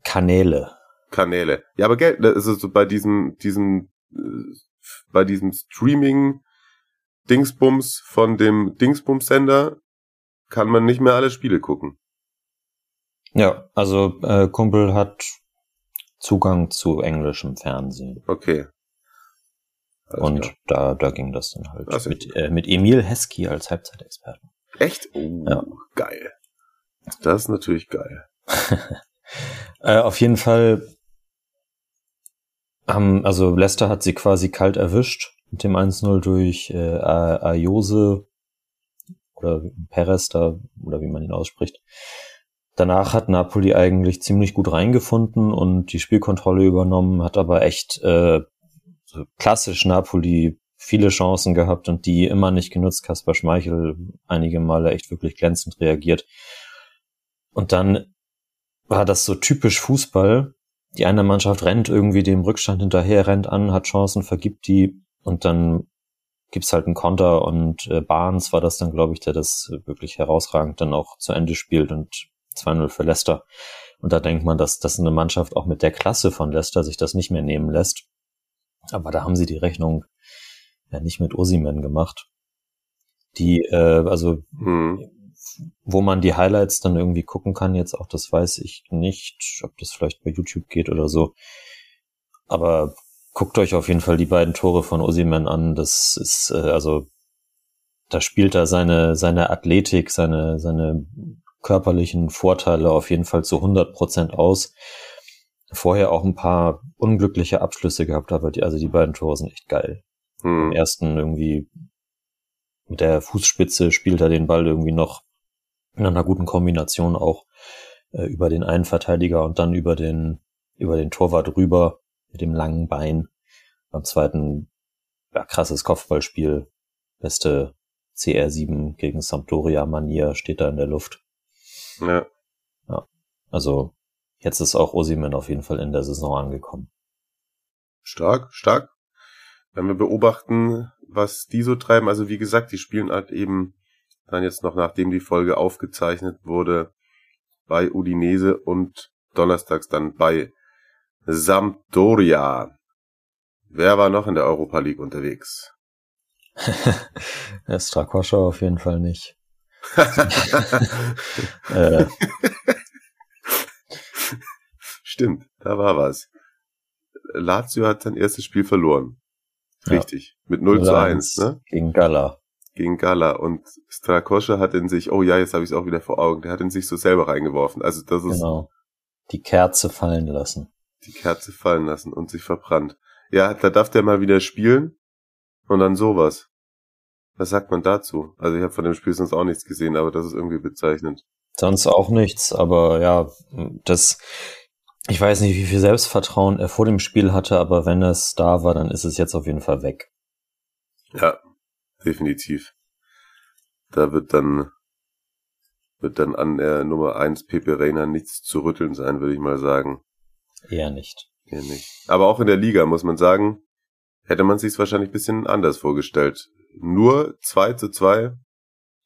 Kanäle. Kanäle. Ja, aber Geld, das ist so bei diesem, diesem, äh, bei diesem Streaming Dingsbums von dem Dingsbums-Sender kann man nicht mehr alle Spiele gucken. Ja, also äh, Kumpel hat Zugang zu englischem Fernsehen. Okay. Alles und klar. da, da ging das dann halt. Das mit, äh, mit Emil Hesky als Halbzeitexperten. Echt? Oh, Ja. geil. Das ist natürlich geil. <laughs> Äh, auf jeden Fall haben, also Leicester hat sie quasi kalt erwischt mit dem 1-0 durch äh, Ayose oder Perez da, oder wie man ihn ausspricht. Danach hat Napoli eigentlich ziemlich gut reingefunden und die Spielkontrolle übernommen, hat aber echt äh, klassisch Napoli viele Chancen gehabt und die immer nicht genutzt. Kaspar Schmeichel einige Male echt wirklich glänzend reagiert. Und dann war das so typisch Fußball. Die eine Mannschaft rennt irgendwie dem Rückstand hinterher, rennt an, hat Chancen, vergibt die und dann gibt's halt einen Konter und äh, Barnes war das dann, glaube ich, der das wirklich herausragend dann auch zu Ende spielt und 2-0 für Leicester. Und da denkt man, dass, dass eine Mannschaft auch mit der Klasse von Leicester sich das nicht mehr nehmen lässt. Aber da haben sie die Rechnung ja nicht mit Osimen gemacht. Die, äh, also hm. wo man die Highlights dann irgendwie gucken kann, jetzt auch, das weiß ich nicht, ob das vielleicht bei YouTube geht oder so. Aber guckt euch auf jeden Fall die beiden Tore von Osimen an. Das ist, äh, also, da spielt er seine, seine Athletik, seine, seine körperlichen Vorteile auf jeden Fall zu 100 Prozent aus. Vorher auch ein paar unglückliche Abschlüsse gehabt, aber die, also die beiden Tore sind echt geil. Hm. Im ersten irgendwie mit der Fußspitze spielt er den Ball irgendwie noch in einer guten Kombination auch äh, über den einen Verteidiger und dann über den, über den Torwart rüber mit dem langen Bein. Beim zweiten, ja, krasses Kopfballspiel. Beste CR7 gegen Sampdoria Manier steht da in der Luft. Ja. Ja. Also, jetzt ist auch Osimen auf jeden Fall in der Saison angekommen. Stark, stark. Wenn wir beobachten, was die so treiben, also wie gesagt, die spielen halt eben dann jetzt noch, nachdem die Folge aufgezeichnet wurde, bei Udinese und donnerstags dann bei Sampdoria. Wer war noch in der Europa League unterwegs? <laughs> Strakoscha auf jeden Fall nicht. <laughs> äh. <laughs> Stimmt, da war was. Lazio hat sein erstes Spiel verloren. Richtig. Ja. Mit 0 zu 1, ne? Gegen Gala. Gegen Gala. Und Strakoscha hat in sich, oh ja, jetzt habe ich es auch wieder vor Augen, der hat in sich so selber reingeworfen. Also das ist. Genau. Die Kerze fallen lassen die Kerze fallen lassen und sich verbrannt. Ja, da darf der mal wieder spielen und dann sowas. Was sagt man dazu? Also ich habe von dem Spiel sonst auch nichts gesehen, aber das ist irgendwie bezeichnend. Sonst auch nichts, aber ja, das, ich weiß nicht, wie viel Selbstvertrauen er vor dem Spiel hatte, aber wenn es da war, dann ist es jetzt auf jeden Fall weg. Ja, definitiv. Da wird dann, wird dann an der Nummer 1 Pepe Reina nichts zu rütteln sein, würde ich mal sagen. Eher nicht. Eher nicht. Aber auch in der Liga, muss man sagen, hätte man sich wahrscheinlich ein bisschen anders vorgestellt. Nur 2 zu 2,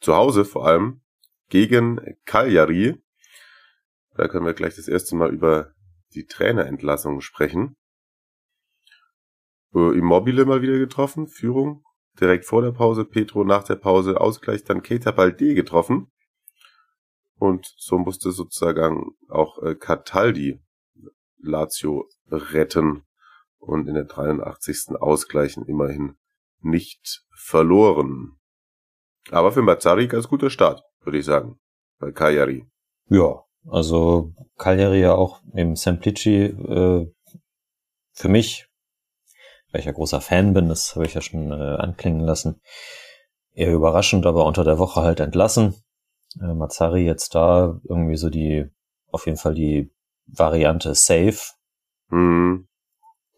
zu Hause vor allem, gegen Cagliari. Da können wir gleich das erste Mal über die Trainerentlassung sprechen. Äh, Immobile mal wieder getroffen, Führung. Direkt vor der Pause, Petro nach der Pause, Ausgleich, dann Keita Balde getroffen. Und so musste sozusagen auch äh, Cataldi Lazio retten und in der 83. ausgleichen, immerhin nicht verloren. Aber für Mazzari ganz guter Start, würde ich sagen, bei Cagliari. Ja, also Cagliari ja auch im Semplici äh, für mich, weil ich ja großer Fan bin, das habe ich ja schon äh, anklingen lassen, eher überraschend, aber unter der Woche halt entlassen. Äh, Mazzari jetzt da irgendwie so die, auf jeden Fall die Variante Safe, mhm.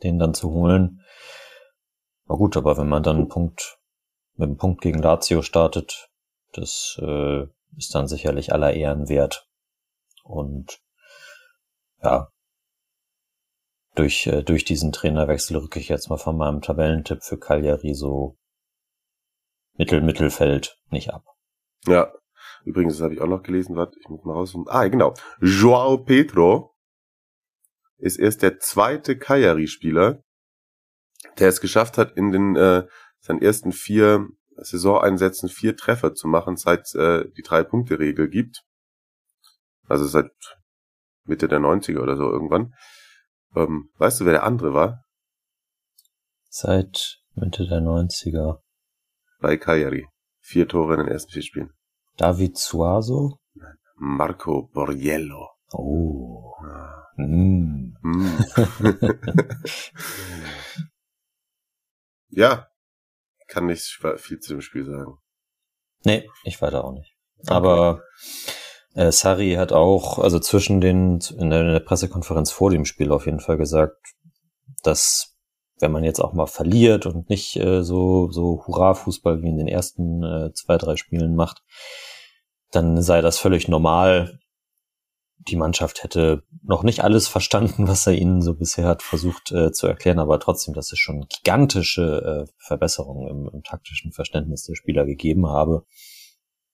den dann zu holen. War gut, aber wenn man dann einen Punkt mit einem Punkt gegen Lazio startet, das äh, ist dann sicherlich aller Ehren wert. Und ja, durch, äh, durch diesen Trainerwechsel rücke ich jetzt mal von meinem Tabellentipp für Cagliari so Mittel, Mittelfeld nicht ab. Ja, übrigens, das habe ich auch noch gelesen, warte, ich muss mal raus. Ah, genau. Joao Pedro ist erst der zweite Cagliari-Spieler, der es geschafft hat, in den äh, seinen ersten vier Saisoneinsätzen vier Treffer zu machen, seit äh, die Drei-Punkte-Regel gibt. Also seit Mitte der 90er oder so irgendwann. Ähm, weißt du, wer der andere war? Seit Mitte der 90er. Bei Cagliari. Vier Tore in den ersten vier Spielen. David Suazo? Marco Borriello. Oh. Mm. Mm. <laughs> ja, kann nicht viel zu dem Spiel sagen. Nee, ich weiter auch nicht. Okay. Aber äh, Sari hat auch, also zwischen den, in der, in der Pressekonferenz vor dem Spiel auf jeden Fall gesagt, dass wenn man jetzt auch mal verliert und nicht äh, so, so Hurra-Fußball wie in den ersten äh, zwei, drei Spielen macht, dann sei das völlig normal. Die Mannschaft hätte noch nicht alles verstanden, was er ihnen so bisher hat versucht äh, zu erklären, aber trotzdem, dass es schon gigantische äh, Verbesserungen im, im taktischen Verständnis der Spieler gegeben habe.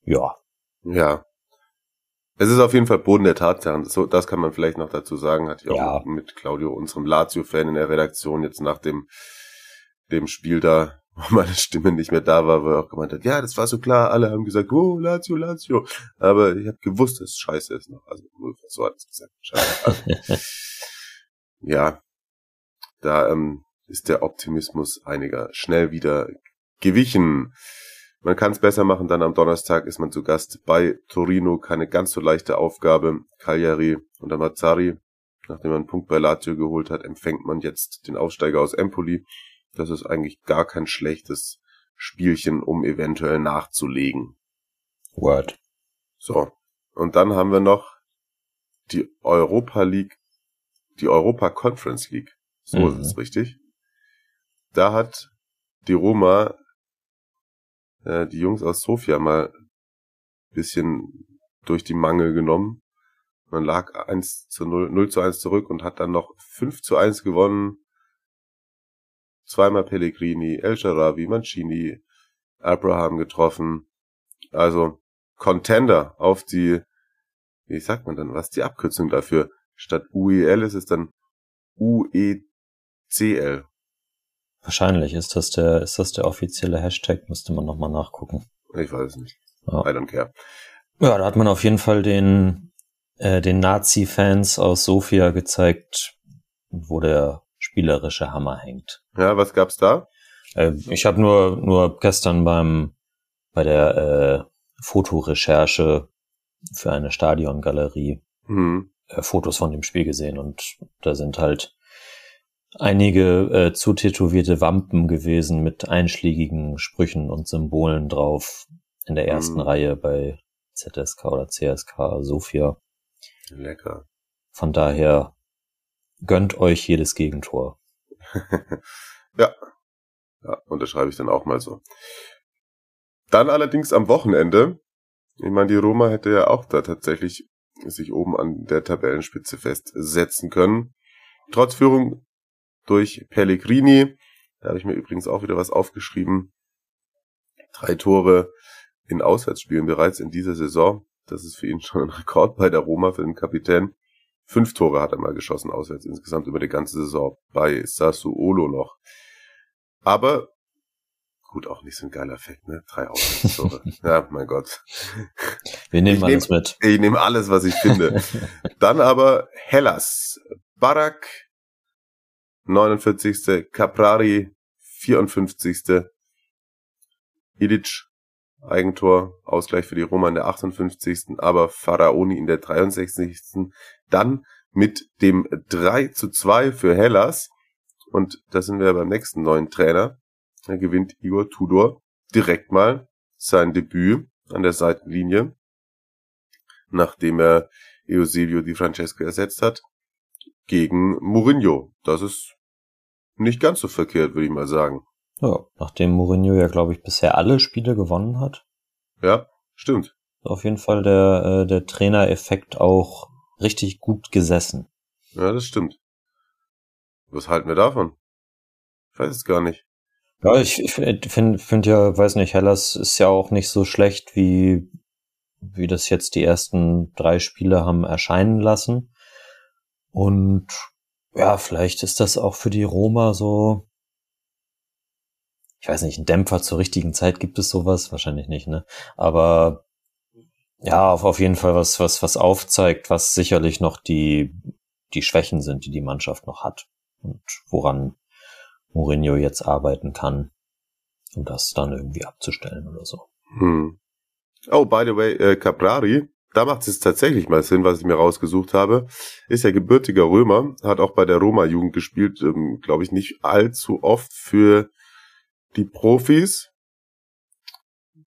Ja. Ja, es ist auf jeden Fall Boden der Tatsachen. So, das kann man vielleicht noch dazu sagen. Hatte ich auch ja. mit Claudio, unserem Lazio-Fan in der Redaktion, jetzt nach dem, dem Spiel da, <laughs> wo meine Stimme nicht mehr da war, wo er auch gemeint hat, ja, das war so klar, alle haben gesagt, oh, Lazio, Lazio. Aber ich habe gewusst, dass es scheiße ist noch. Also, so hat es gesagt. Scheiße. <laughs> ja, da ähm, ist der Optimismus einiger schnell wieder gewichen. Man kann es besser machen, dann am Donnerstag ist man zu Gast bei Torino, keine ganz so leichte Aufgabe. Cagliari und Amazzari, nachdem man einen Punkt bei Lazio geholt hat, empfängt man jetzt den Aufsteiger aus Empoli. Das ist eigentlich gar kein schlechtes Spielchen, um eventuell nachzulegen. Word. So. Und dann haben wir noch die Europa League, die Europa Conference League. So mhm. ist es richtig. Da hat die Roma äh, die Jungs aus Sofia mal bisschen durch die Mangel genommen. Man lag 1 zu 0, 0 zu 1 zurück und hat dann noch 5 zu 1 gewonnen. Zweimal Pellegrini, El Sharawi, Mancini, Abraham getroffen. Also Contender auf die, wie sagt man dann, was ist die Abkürzung dafür? Statt UEL ist es dann UECL. Wahrscheinlich ist das der, ist das der offizielle Hashtag, müsste man nochmal nachgucken. Ich weiß es nicht. Ja. I don't care. Ja, da hat man auf jeden Fall den, äh, den Nazi-Fans aus Sofia gezeigt, wo der spielerische Hammer hängt. Ja, was gab's da? Äh, ich habe nur, nur gestern beim, bei der äh, Fotorecherche für eine Stadiongalerie mhm. äh, Fotos von dem Spiel gesehen und da sind halt einige äh, zutätowierte Wampen gewesen mit einschlägigen Sprüchen und Symbolen drauf in der ersten mm. Reihe bei ZSK oder CSK Sofia. Lecker. Von daher gönnt euch jedes Gegentor. <laughs> ja. Ja, unterschreibe ich dann auch mal so. Dann allerdings am Wochenende, ich meine, die Roma hätte ja auch da tatsächlich sich oben an der Tabellenspitze festsetzen können. Trotz Führung durch Pellegrini. Da habe ich mir übrigens auch wieder was aufgeschrieben. Drei Tore in Auswärtsspielen bereits in dieser Saison. Das ist für ihn <laughs> schon ein Rekord bei der Roma für den Kapitän. Fünf Tore hat er mal geschossen auswärts insgesamt über die ganze Saison bei Sassuolo noch. Aber gut, auch nicht so ein geiler Effekt, ne? Drei Auswärtstore. <laughs> ja, mein Gott. Wir nehmen ich alles nehm, mit. Ich nehme alles, was ich finde. <laughs> Dann aber Hellas. Barak 49. Caprari 54. Ilic Eigentor, Ausgleich für die Roma in der 58. Aber Faraoni in der 63. Dann mit dem 3 zu 2 für Hellas. Und da sind wir beim nächsten neuen Trainer. Da gewinnt Igor Tudor direkt mal sein Debüt an der Seitenlinie, nachdem er Eusebio Di Francesco ersetzt hat, gegen Mourinho. Das ist nicht ganz so verkehrt, würde ich mal sagen. Ja, nachdem Mourinho ja, glaube ich, bisher alle Spiele gewonnen hat. Ja, stimmt. Auf jeden Fall der, äh, der Trainereffekt auch richtig gut gesessen. Ja, das stimmt. Was halten wir davon? Ich weiß es gar nicht. Ja, ich, ich finde find ja, weiß nicht, Hellas ist ja auch nicht so schlecht, wie, wie das jetzt die ersten drei Spiele haben erscheinen lassen. Und ja, vielleicht ist das auch für die Roma so, ich weiß nicht, ein Dämpfer zur richtigen Zeit gibt es sowas? Wahrscheinlich nicht, ne? Aber ja, auf, auf jeden Fall was, was, was aufzeigt, was sicherlich noch die, die Schwächen sind, die die Mannschaft noch hat und woran Mourinho jetzt arbeiten kann, um das dann irgendwie abzustellen oder so. Hm. Oh, by the way, äh, Caprari da macht es tatsächlich mal Sinn, was ich mir rausgesucht habe. Ist ja gebürtiger Römer, hat auch bei der Roma-Jugend gespielt, ähm, glaube ich, nicht allzu oft für die Profis.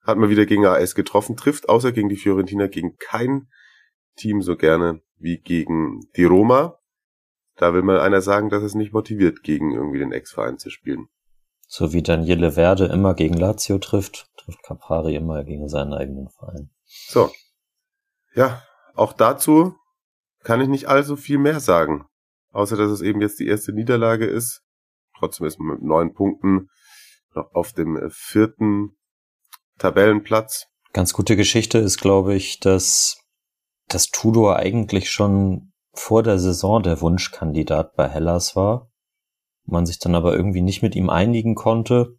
hat mal wieder gegen AS getroffen, trifft außer gegen die Fiorentina gegen kein Team so gerne wie gegen die Roma. Da will mal einer sagen, dass es nicht motiviert, gegen irgendwie den Ex-Verein zu spielen. So wie Daniele Verde immer gegen Lazio trifft, trifft Capari immer gegen seinen eigenen Verein. So. Ja, auch dazu kann ich nicht allzu viel mehr sagen. Außer, dass es eben jetzt die erste Niederlage ist. Trotzdem ist man mit neun Punkten noch auf dem vierten Tabellenplatz. Ganz gute Geschichte ist, glaube ich, dass, dass Tudor eigentlich schon vor der Saison der Wunschkandidat bei Hellas war. Man sich dann aber irgendwie nicht mit ihm einigen konnte.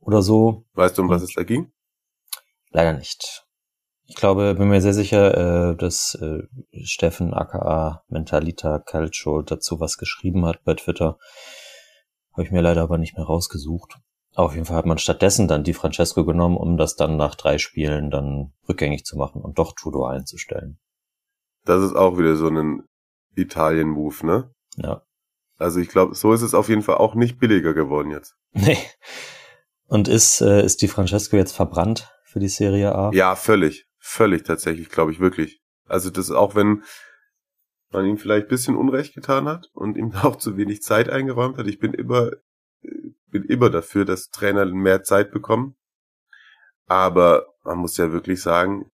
Oder so. Weißt du, um was es da ging? Leider nicht. Ich glaube, bin mir sehr sicher, äh, dass äh, Steffen aka Mentalita Calcio dazu was geschrieben hat bei Twitter. Habe ich mir leider aber nicht mehr rausgesucht. Auf jeden Fall hat man stattdessen dann die Francesco genommen, um das dann nach drei Spielen dann rückgängig zu machen und doch Tudor einzustellen. Das ist auch wieder so ein Italien-Move, ne? Ja. Also ich glaube, so ist es auf jeden Fall auch nicht billiger geworden jetzt. Nee. Und ist, äh, ist die Francesco jetzt verbrannt für die Serie A? Ja, völlig. Völlig tatsächlich, glaube ich wirklich. Also das auch wenn man ihm vielleicht bisschen Unrecht getan hat und ihm <laughs> auch zu wenig Zeit eingeräumt hat. Ich bin immer, bin immer dafür, dass Trainer mehr Zeit bekommen. Aber man muss ja wirklich sagen,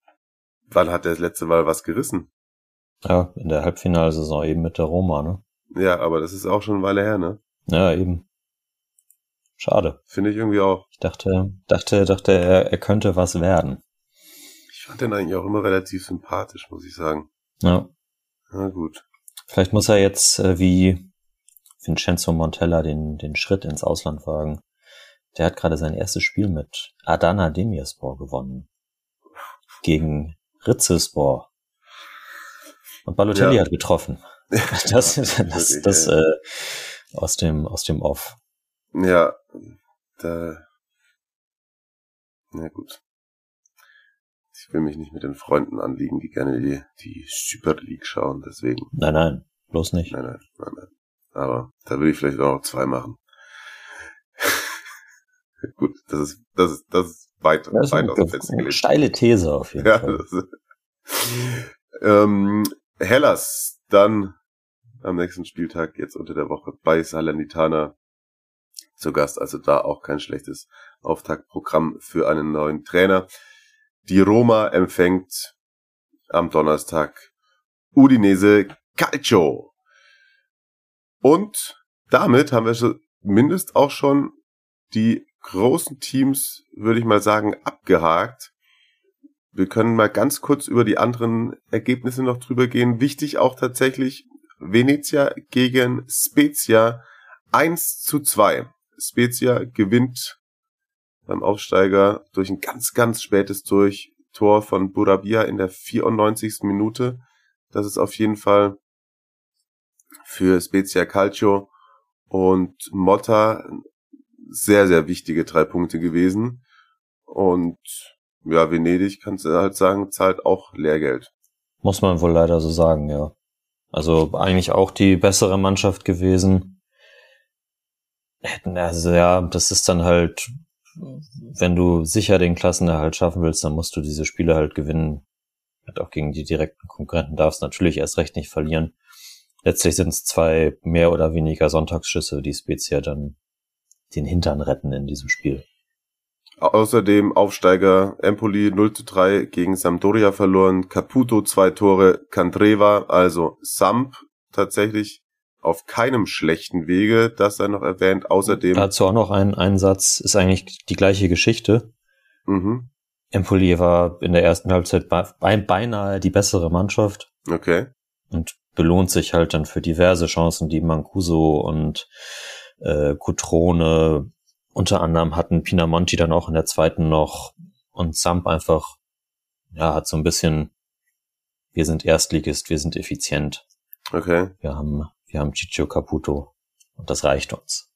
wann hat er das letzte Mal was gerissen? Ja, in der Halbfinalsaison eben mit der Roma, ne? Ja, aber das ist auch schon eine Weile her, ne? Ja, eben. Schade. Finde ich irgendwie auch. Ich dachte, dachte, dachte, er, er könnte was werden. Fand den eigentlich auch immer relativ sympathisch, muss ich sagen. Ja. Na gut. Vielleicht muss er jetzt äh, wie Vincenzo Montella den, den Schritt ins Ausland wagen. Der hat gerade sein erstes Spiel mit Adana Demirspor gewonnen. Gegen Ritzespor. Und Balotelli Ja. hat getroffen. <laughs> Das, das, das äh, aus dem aus dem Off. Ja, da. Na gut. Ich will mich nicht mit den Freunden anliegen, die gerne die, die Super League schauen, deswegen. Nein, nein, bloß nicht. Nein, nein, nein, nein. Aber da will ich vielleicht auch noch zwei machen. <laughs> gut, das ist, das ist, das ist weit, Das ist weit aus dem Fenster gelegt. steile These auf jeden Ja, Fall. ist, ähm, Hellas dann am nächsten Spieltag jetzt unter der Woche bei Salernitana zu Gast. Also da auch kein schlechtes Auftaktprogramm für einen neuen Trainer. Die Roma empfängt am Donnerstag Udinese Calcio. Und damit haben wir zumindest auch schon die großen Teams, würde ich mal sagen, abgehakt. Wir können mal ganz kurz über die anderen Ergebnisse noch drüber gehen. Wichtig auch tatsächlich Venezia gegen Spezia 1 zu 2. Spezia gewinnt beim Aufsteiger durch ein ganz, ganz spätes Durchtor von Burabia in der 94. Minute. Das ist auf jeden Fall für Spezia Calcio und Motta sehr, sehr wichtige drei Punkte gewesen. Und ja, Venedig, kannst du halt sagen, zahlt auch Lehrgeld. Muss man wohl leider so sagen, ja. Also eigentlich auch die bessere Mannschaft gewesen. Hätten, also ja, das ist dann halt, wenn du sicher den Klassenerhalt schaffen willst, dann musst du diese Spiele halt gewinnen. Halt auch gegen die direkten Konkurrenten darfst natürlich erst recht nicht verlieren. Letztlich sind es zwei mehr oder weniger Sonntagsschüsse, die Spezia dann den Hintern retten in diesem Spiel. Außerdem Aufsteiger Empoli 0 zu 3 gegen Sampdoria verloren, Caputo zwei Tore, Candreva, also Samp tatsächlich auf keinem schlechten Wege, das sei noch erwähnt. Außerdem, Dazu auch noch ein, ein Satz, ist eigentlich die gleiche Geschichte. mhm, Empoli war in der ersten Halbzeit be beinahe die bessere Mannschaft okay, und belohnt sich halt dann für diverse Chancen, die Mancuso und äh, Cutrone unter anderem hatten. Pinamonti dann auch in der zweiten noch und Samp einfach, ja, hat so ein bisschen, wir sind Erstligist, wir sind effizient, okay. wir haben, wir haben Ciccio Caputo und das reicht uns.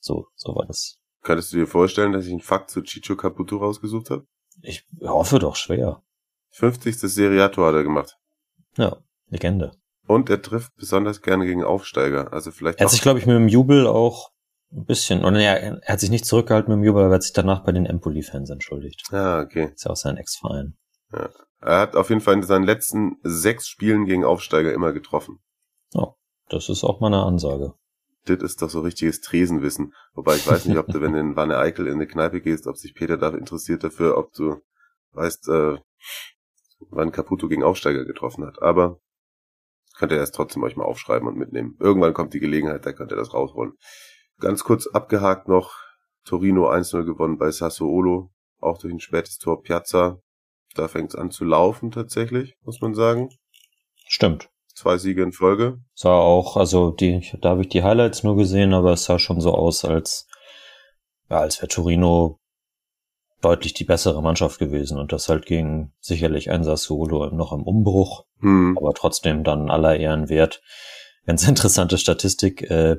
So, so war das. Könntest du dir vorstellen, dass ich einen Fakt zu Chicho Caputo rausgesucht habe? Ich hoffe doch schwer. 50. Seriator hat er gemacht. Ja, Legende. Und er trifft besonders gerne gegen Aufsteiger. Also vielleicht Er hat sich, glaube ich, mit dem Jubel auch ein bisschen. Und ja, er hat sich nicht zurückgehalten mit dem Jubel, aber er hat sich danach bei den Empoli-Fans entschuldigt. Ja, okay. Ist ja auch sein Ex-Verein. Ja. Er hat auf jeden Fall in seinen letzten sechs Spielen gegen Aufsteiger immer getroffen. Oh, das ist auch mal eine Ansage. Das ist doch so richtiges Tresenwissen. Wobei ich weiß nicht, ob du, wenn du in Wanne Eickel in eine Kneipe gehst, ob sich Peter da interessiert dafür, ob du weißt, äh, wann Caputo gegen Aufsteiger getroffen hat. Aber könnt ihr das trotzdem euch mal aufschreiben und mitnehmen. Irgendwann kommt die Gelegenheit, da könnt ihr das rausholen. Ganz kurz abgehakt noch, Torino 1-0 gewonnen bei Sassuolo, auch durch ein spätes Tor Piazza. Da fängt es an zu laufen tatsächlich, muss man sagen. Stimmt. Zwei Siege in Folge. Sah auch, also die, da habe ich die Highlights nur gesehen, aber es sah schon so aus, als, ja, als wäre Torino deutlich die bessere Mannschaft gewesen und das halt gegen sicherlich ein Sassuolo noch im Umbruch, Hm. aber trotzdem dann aller Ehren wert. Ganz interessante Statistik, äh,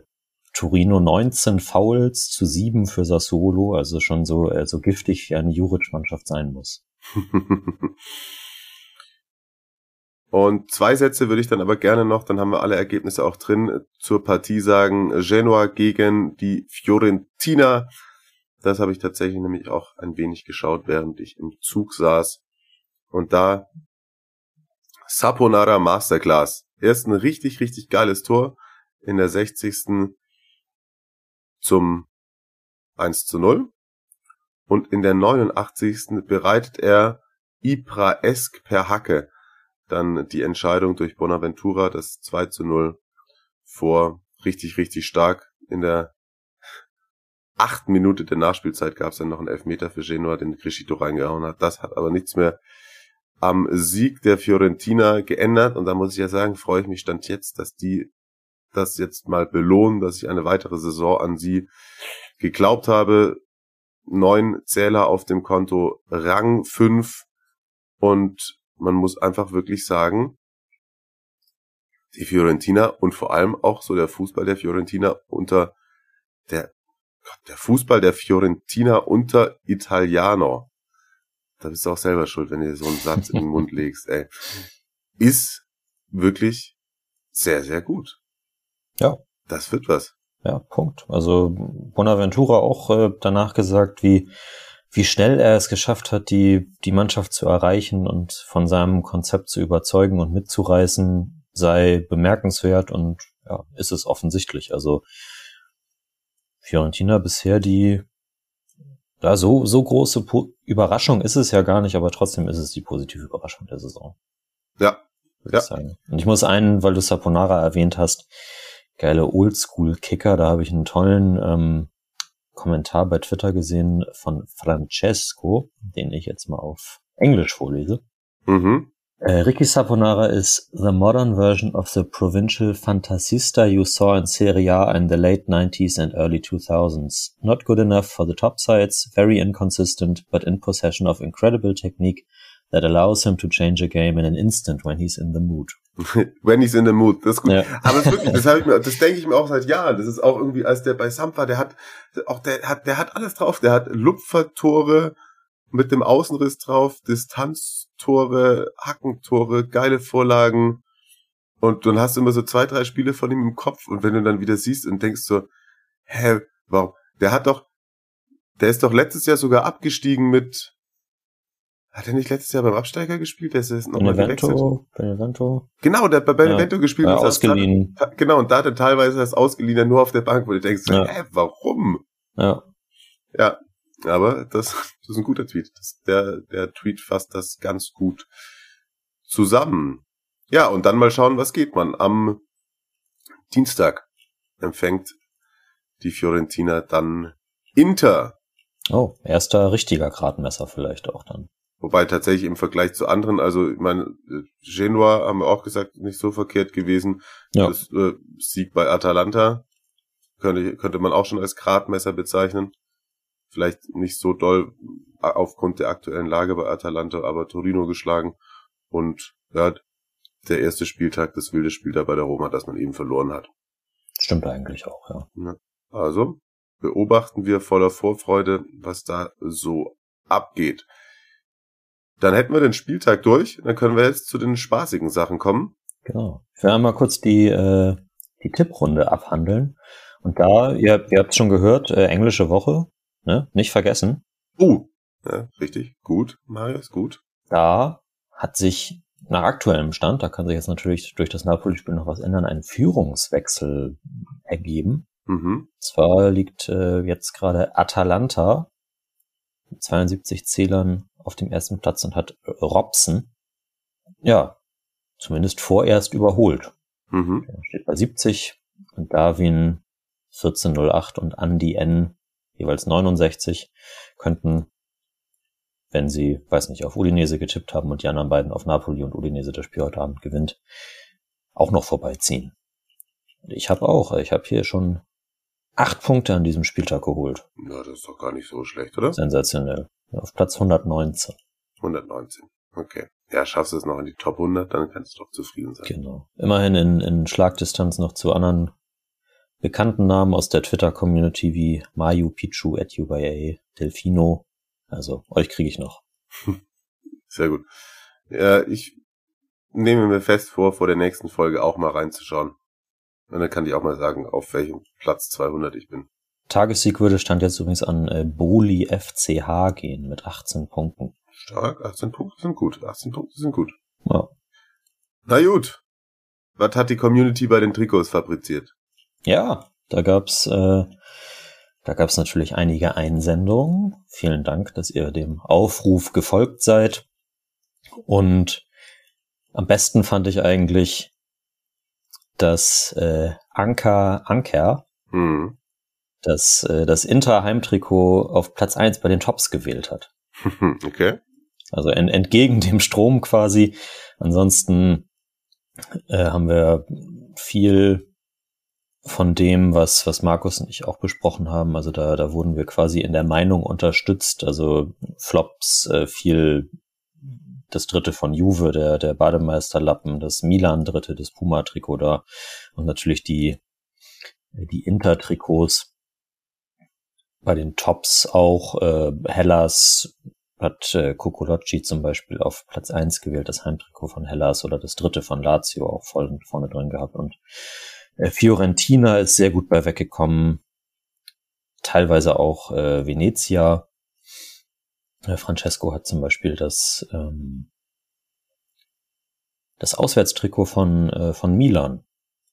Torino 19 Fouls zu 7 für Sassuolo, also schon so, äh, so giftig wie eine Juric-Mannschaft sein muss. <laughs> Und zwei Sätze würde ich dann aber gerne noch, dann haben wir alle Ergebnisse auch drin, zur Partie sagen. Genoa gegen die Fiorentina. Das habe ich tatsächlich nämlich auch ein wenig geschaut, während ich im Zug saß. Und da Saponara Masterclass. Erst ein richtig, richtig geiles Tor in der 60. zum 1 zu 0. Und in der 89. bereitet er Ipraesk per Hacke dann die Entscheidung durch Bonaventura, das 2 zu 0 vor richtig, richtig stark. In der achten Minute der Nachspielzeit gab es dann noch einen Elfmeter für Genoa, den Crescito reingehauen hat. Das hat aber nichts mehr am Sieg der Fiorentina geändert. Und da muss ich ja sagen, freue ich mich stand jetzt, dass die das jetzt mal belohnen, dass ich eine weitere Saison an sie geglaubt habe. Neun Zähler auf dem Konto, Rang fünf und man muss einfach wirklich sagen, die Fiorentina und vor allem auch so der Fußball der Fiorentina unter der, der Fußball der Fiorentina unter Italiano. Da bist du auch selber schuld, wenn du dir so einen Satz in den Mund <laughs> legst, ey. Ist wirklich sehr, sehr gut. Ja. Das wird was. Ja, Punkt. Also Bonaventura auch äh, danach gesagt, wie wie schnell er es geschafft hat, die die Mannschaft zu erreichen und von seinem Konzept zu überzeugen und mitzureißen, sei bemerkenswert und ja, ist es offensichtlich. Also Fiorentina bisher die da so so große po Überraschung ist es ja gar nicht, aber trotzdem ist es die positive Überraschung der Saison. Ja. Ja. ich sagen. Und ich muss einen, weil du Saponara erwähnt hast, geile Oldschool-Kicker, da habe ich einen tollen ähm, Kommentar bei Twitter gesehen von Francesco, den ich jetzt mal auf Englisch vorlese. Mhm. Uh, Ricky Saponara is the modern version of the provincial fantasista you saw in Serie A in the late 90s and early 2000s. Not good enough for the top sides, very inconsistent, but in possession of incredible technique that allows him to change a game in an instant when he's in the mood. <laughs> When he's in the mood. Das ist gut. Ja. Aber das, wirklich, das, mir, das denke ich mir auch seit Jahren. Das ist auch irgendwie, als der bei Sampa, der hat auch der hat, der hat alles drauf. Der hat Lupfertore mit dem Außenriss drauf, Distanztore, Hackentore, geile Vorlagen. Und dann hast du immer so zwei, drei Spiele von ihm im Kopf. Und wenn du dann wieder siehst und denkst so, hä, warum? Der hat doch, der ist doch letztes Jahr sogar abgestiegen mit, hat er nicht letztes Jahr beim Absteiger gespielt? Der ist jetzt nochmal gewechselt. Benevento, Genau, der hat bei Benevento gespielt. äh, und saß ausgeliehen. Da, genau, und da hat er teilweise das Ausgeliehene nur auf der Bank, wo du denkst, Ja. hä, warum? Ja, Ja, aber das, das ist ein guter Tweet. Das, der, der Tweet fasst das ganz gut zusammen. Ja, und dann mal schauen, was geht man. Am Dienstag empfängt die Fiorentina dann Inter. Oh, erster richtiger Gradmesser vielleicht auch dann. Wobei tatsächlich im Vergleich zu anderen, also ich meine, äh, Genua haben wir auch gesagt, nicht so verkehrt gewesen. Ja. Das äh, Sieg bei Atalanta könnte, könnte man auch schon als Gradmesser bezeichnen. Vielleicht nicht so doll aufgrund der aktuellen Lage bei Atalanta, aber Torino geschlagen. Und ja, der erste Spieltag, das wilde Spiel da bei der Roma, das man eben verloren hat. Stimmt eigentlich auch, ja. Also beobachten wir voller Vorfreude, was da so abgeht. Dann hätten wir den Spieltag durch, dann können wir jetzt zu den spaßigen Sachen kommen. Genau. Ich will einmal kurz die, äh, die Tipprunde abhandeln. Und da, ihr, ihr habt schon gehört, äh, englische Woche, ne? Nicht vergessen. Uh, ja, richtig. Gut. Mario ist gut. Da hat sich nach aktuellem Stand, da kann sich jetzt natürlich durch das Napoli-Spiel noch was ändern, ein Führungswechsel ergeben. Mhm. Zwar liegt äh, jetzt gerade Atalanta mit 72 Zählern auf dem ersten Platz und hat Robson, ja, zumindest vorerst überholt. Mhm. Er steht bei 70 und Darwin 1408 und Andy N jeweils 69 könnten, wenn sie, weiß nicht, auf Udinese getippt haben und die anderen beiden auf Napoli und Udinese das Spiel heute Abend gewinnt, auch noch vorbeiziehen. Und ich habe auch, ich habe hier schon acht Punkte an diesem Spieltag geholt. Ja, das ist doch gar nicht so schlecht, oder? Sensationell. Auf Platz 119. 119. Okay. Ja, schaffst du es noch in die Top 100, dann kannst du doch zufrieden sein. Genau. Immerhin in, in Schlagdistanz noch zu anderen bekannten Namen aus der Twitter-Community wie Mayu, Pichu, Etubaya, Delfino. Also euch kriege ich noch. <laughs> Sehr gut. Ja, ich nehme mir fest vor, vor der nächsten Folge auch mal reinzuschauen. Und dann kann ich auch mal sagen, auf welchem Platz 200 ich bin. Tagessieg würde stand jetzt übrigens an äh, Boli FCH gehen mit 18 Punkten. Stark, 18 Punkte sind gut. 18 Punkte sind gut. Ja. Na gut. Was hat die Community bei den Trikots fabriziert? Ja, da gab's äh, da gab's natürlich einige Einsendungen. Vielen Dank, dass ihr dem Aufruf gefolgt seid. Und am besten fand ich eigentlich, dass äh, Anker Anker Hm. das, äh, das Inter-Heimtrikot auf Platz eins bei den Tops gewählt hat. <laughs> okay. Also en entgegen dem Strom quasi. Ansonsten äh, haben wir viel von dem, was, was Markus und ich auch besprochen haben. Also da, da wurden wir quasi in der Meinung unterstützt. Also Flops äh, viel das dritte von Juve, der, der Bademeisterlappen, das Milan dritte, das Puma-Trikot da und natürlich die, die Inter-Trikots. Bei den Tops auch äh, Hellas hat äh, Kokolocci zum Beispiel auf Platz eins gewählt, das Heimtrikot von Hellas oder das dritte von Lazio auch voll vorne drin gehabt und äh, Fiorentina ist sehr gut bei weggekommen, teilweise auch äh, Venezia. Äh, Francesco hat zum Beispiel das ähm, das Auswärtstrikot von äh, von Milan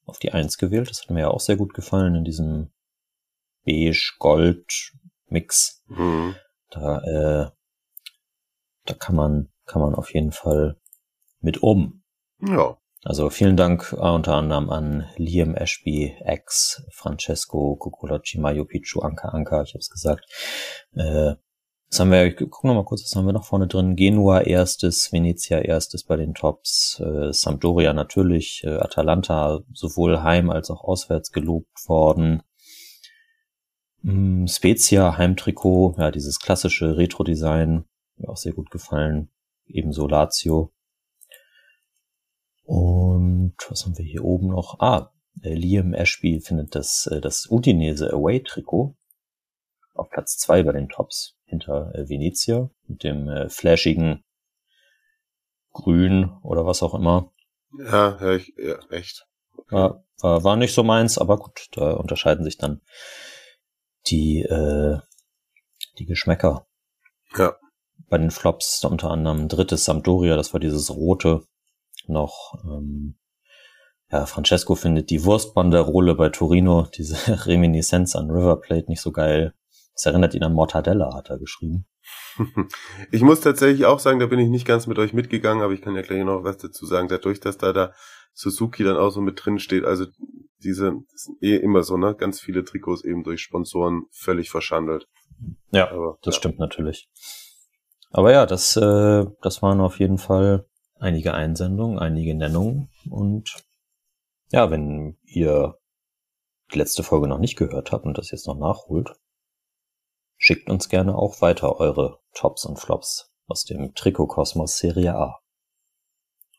auf die Eins gewählt. Das hat mir ja auch sehr gut gefallen in diesem beige-gold-Mix. Hm. Da, äh, da kann man, kann man auf jeden Fall mit um. Ja. Also vielen Dank äh, unter anderem an Liam Ashby, X, Francesco, Kukulacci, Mayo Pichu, Anka Anka, ich habe es gesagt. Äh, das haben wir, gucken wir mal kurz, was haben wir noch vorne drin? Genua erstes, Venezia erstes bei den Tops, äh, Sampdoria natürlich, äh, Atalanta sowohl heim als auch auswärts gelobt worden. Mm, Spezia Heimtrikot, ja, dieses klassische Retro-Design, mir auch sehr gut gefallen. Ebenso Lazio. Und was haben wir hier oben noch? Ah, äh, Liam Ashby findet das, äh, das Udinese Away-Trikot auf Platz zwei bei den Tops hinter äh, Venezia mit dem äh, flashigen Grün oder was auch immer. Ja, ja, ich, ja echt. War, war, war nicht so meins, aber gut, da unterscheiden sich dann die, äh, die Geschmäcker. Ja. Bei den Flops unter anderem drittes Sampdoria, das war dieses rote noch. Ähm, ja, Francesco findet die Wurstbanderole bei Torino, diese <laughs> Reminiszenz an River Plate nicht so geil. Das erinnert ihn an Mortadella, hat er geschrieben. <laughs> Ich muss tatsächlich auch sagen, da bin ich nicht ganz mit euch mitgegangen, aber ich kann ja gleich noch was dazu sagen. Dadurch, dass da da Suzuki dann auch so mit drin steht, also diese, das sind eh immer so, ne? Ganz viele Trikots eben durch Sponsoren völlig verschandelt. Ja, Aber, das ja. stimmt natürlich. Aber ja, das, äh, das waren auf jeden Fall einige Einsendungen, einige Nennungen. Und ja, wenn ihr die letzte Folge noch nicht gehört habt und das jetzt noch nachholt, schickt uns gerne auch weiter eure Tops und Flops aus dem Trikotkosmos Serie A.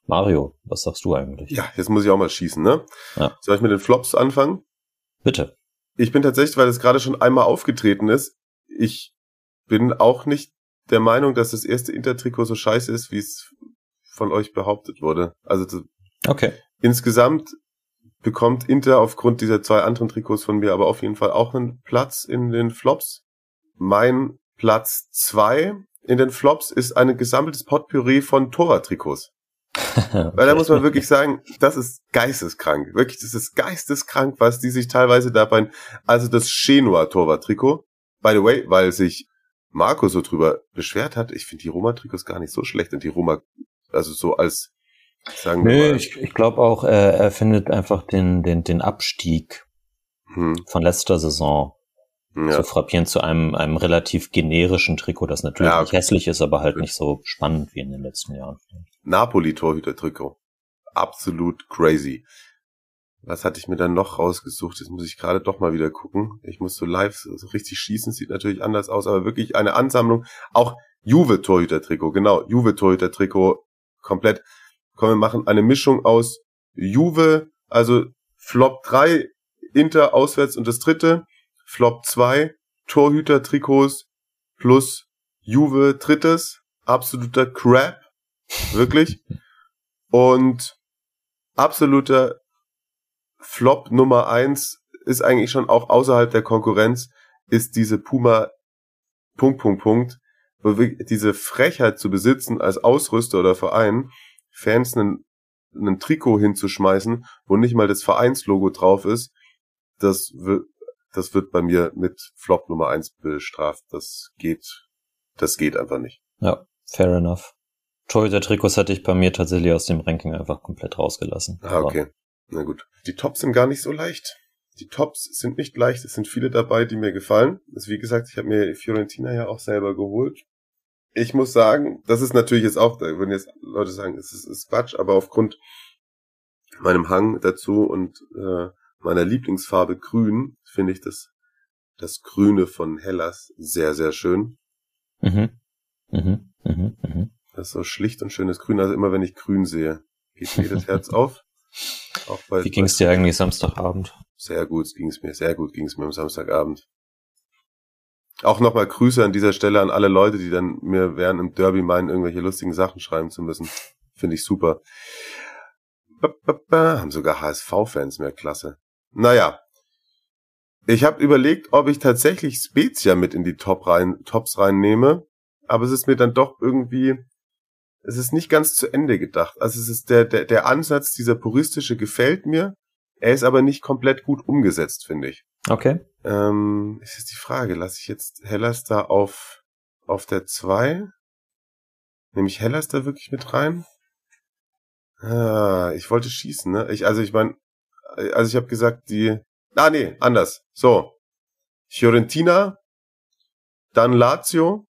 Mario, was sagst du eigentlich? Ja, jetzt muss ich auch mal schießen, ne? Ja. Soll ich mit den Flops anfangen? Bitte. Ich bin tatsächlich, weil es gerade schon einmal aufgetreten ist, ich bin auch nicht der Meinung, dass das erste Intertrikot so scheiße ist, wie es von euch behauptet wurde. Also Okay. insgesamt bekommt Inter aufgrund dieser zwei anderen Trikots von mir aber auf jeden Fall auch einen Platz in den Flops. Mein Platz zwei in den Flops ist ein gesammeltes Potpourri von Torwarttrikots. okay. <laughs> Weil da muss man wirklich sagen, das ist geisteskrank. Wirklich, das ist geisteskrank, was die sich teilweise dabei, also das Genua Torwarttrikot, by the way, weil sich Marco so drüber beschwert hat, ich finde die Roma-Trikots gar nicht so schlecht und die Roma, also so als, sagen wir nee, mal. ich, ich glaube auch, er, er findet einfach den, den, den Abstieg hm. von letzter Saison ja. so frappieren zu einem, einem relativ generischen Trikot, das natürlich ja, okay. hässlich ist, aber halt nicht so spannend wie in den letzten Jahren. Napoli-Torhüter-Trikot. Absolut crazy. Was hatte ich mir dann noch rausgesucht? Jetzt muss ich gerade doch mal wieder gucken. Ich muss so live so richtig schießen, sieht natürlich anders aus, aber wirklich eine Ansammlung. Auch Juve-Torhüter-Trikot, genau, Juve-Torhüter-Trikot komplett. Komm, wir machen eine Mischung aus Juve, also Flop 3, Inter auswärts und das dritte, Flop 2, Torhüter-Trikots plus Juve drittes, absoluter Crap, wirklich. Und absoluter Flop Nummer eins ist eigentlich schon auch außerhalb der Konkurrenz, ist diese Puma Punkt, Punkt, Punkt, diese Frechheit zu besitzen als Ausrüster oder Verein, Fans einen, einen Trikot hinzuschmeißen, wo nicht mal das Vereinslogo drauf ist, das das wird bei mir mit Flop Nummer eins bestraft. Das geht, das geht einfach nicht. Ja, fair enough. Torhüter-Trikots hatte ich bei mir tatsächlich aus dem Ranking einfach komplett rausgelassen. Ah, okay. Na gut. Die Tops sind gar nicht so leicht. Die Tops sind nicht leicht. Es sind viele dabei, die mir gefallen. Das, wie gesagt, ich habe mir Fiorentina ja auch selber geholt. Ich muss sagen, das ist natürlich jetzt auch, da würden jetzt Leute sagen, es ist, ist Quatsch, aber aufgrund meinem Hang dazu und äh, meiner Lieblingsfarbe Grün finde ich das, das Grüne von Hellas sehr, sehr schön. Mhm. Mhm. Mhm. Mhm. Das ist so schlicht und schönes Grün. Also immer wenn ich Grün sehe, geht mir das Herz auf. <laughs> Auch bei, Wie ging es dir eigentlich Samstagabend? Sehr gut ging es mir, sehr gut ging es mir am Samstagabend. Auch nochmal Grüße an dieser Stelle an alle Leute, die dann mir während im Derby meinen, irgendwelche lustigen Sachen schreiben zu müssen. Finde ich super. Haben sogar HSV-Fans mehr klasse. Naja. Ich habe überlegt, ob ich tatsächlich Spezia mit in die Top rein, Tops reinnehme, aber es ist mir dann doch irgendwie es ist nicht ganz zu Ende gedacht. Also es ist der, der, der Ansatz, dieser puristische gefällt mir. Er ist aber nicht komplett gut umgesetzt, finde ich. Okay. Ähm, ist jetzt die Frage, lasse ich jetzt Hellas da auf, auf der 2? Nehme ich Hellas da wirklich mit rein? Ah, ich wollte schießen, ne? Ich, also ich meine, also ich habe gesagt, die. Ah, nee, anders. So. Fiorentina, dann Lazio,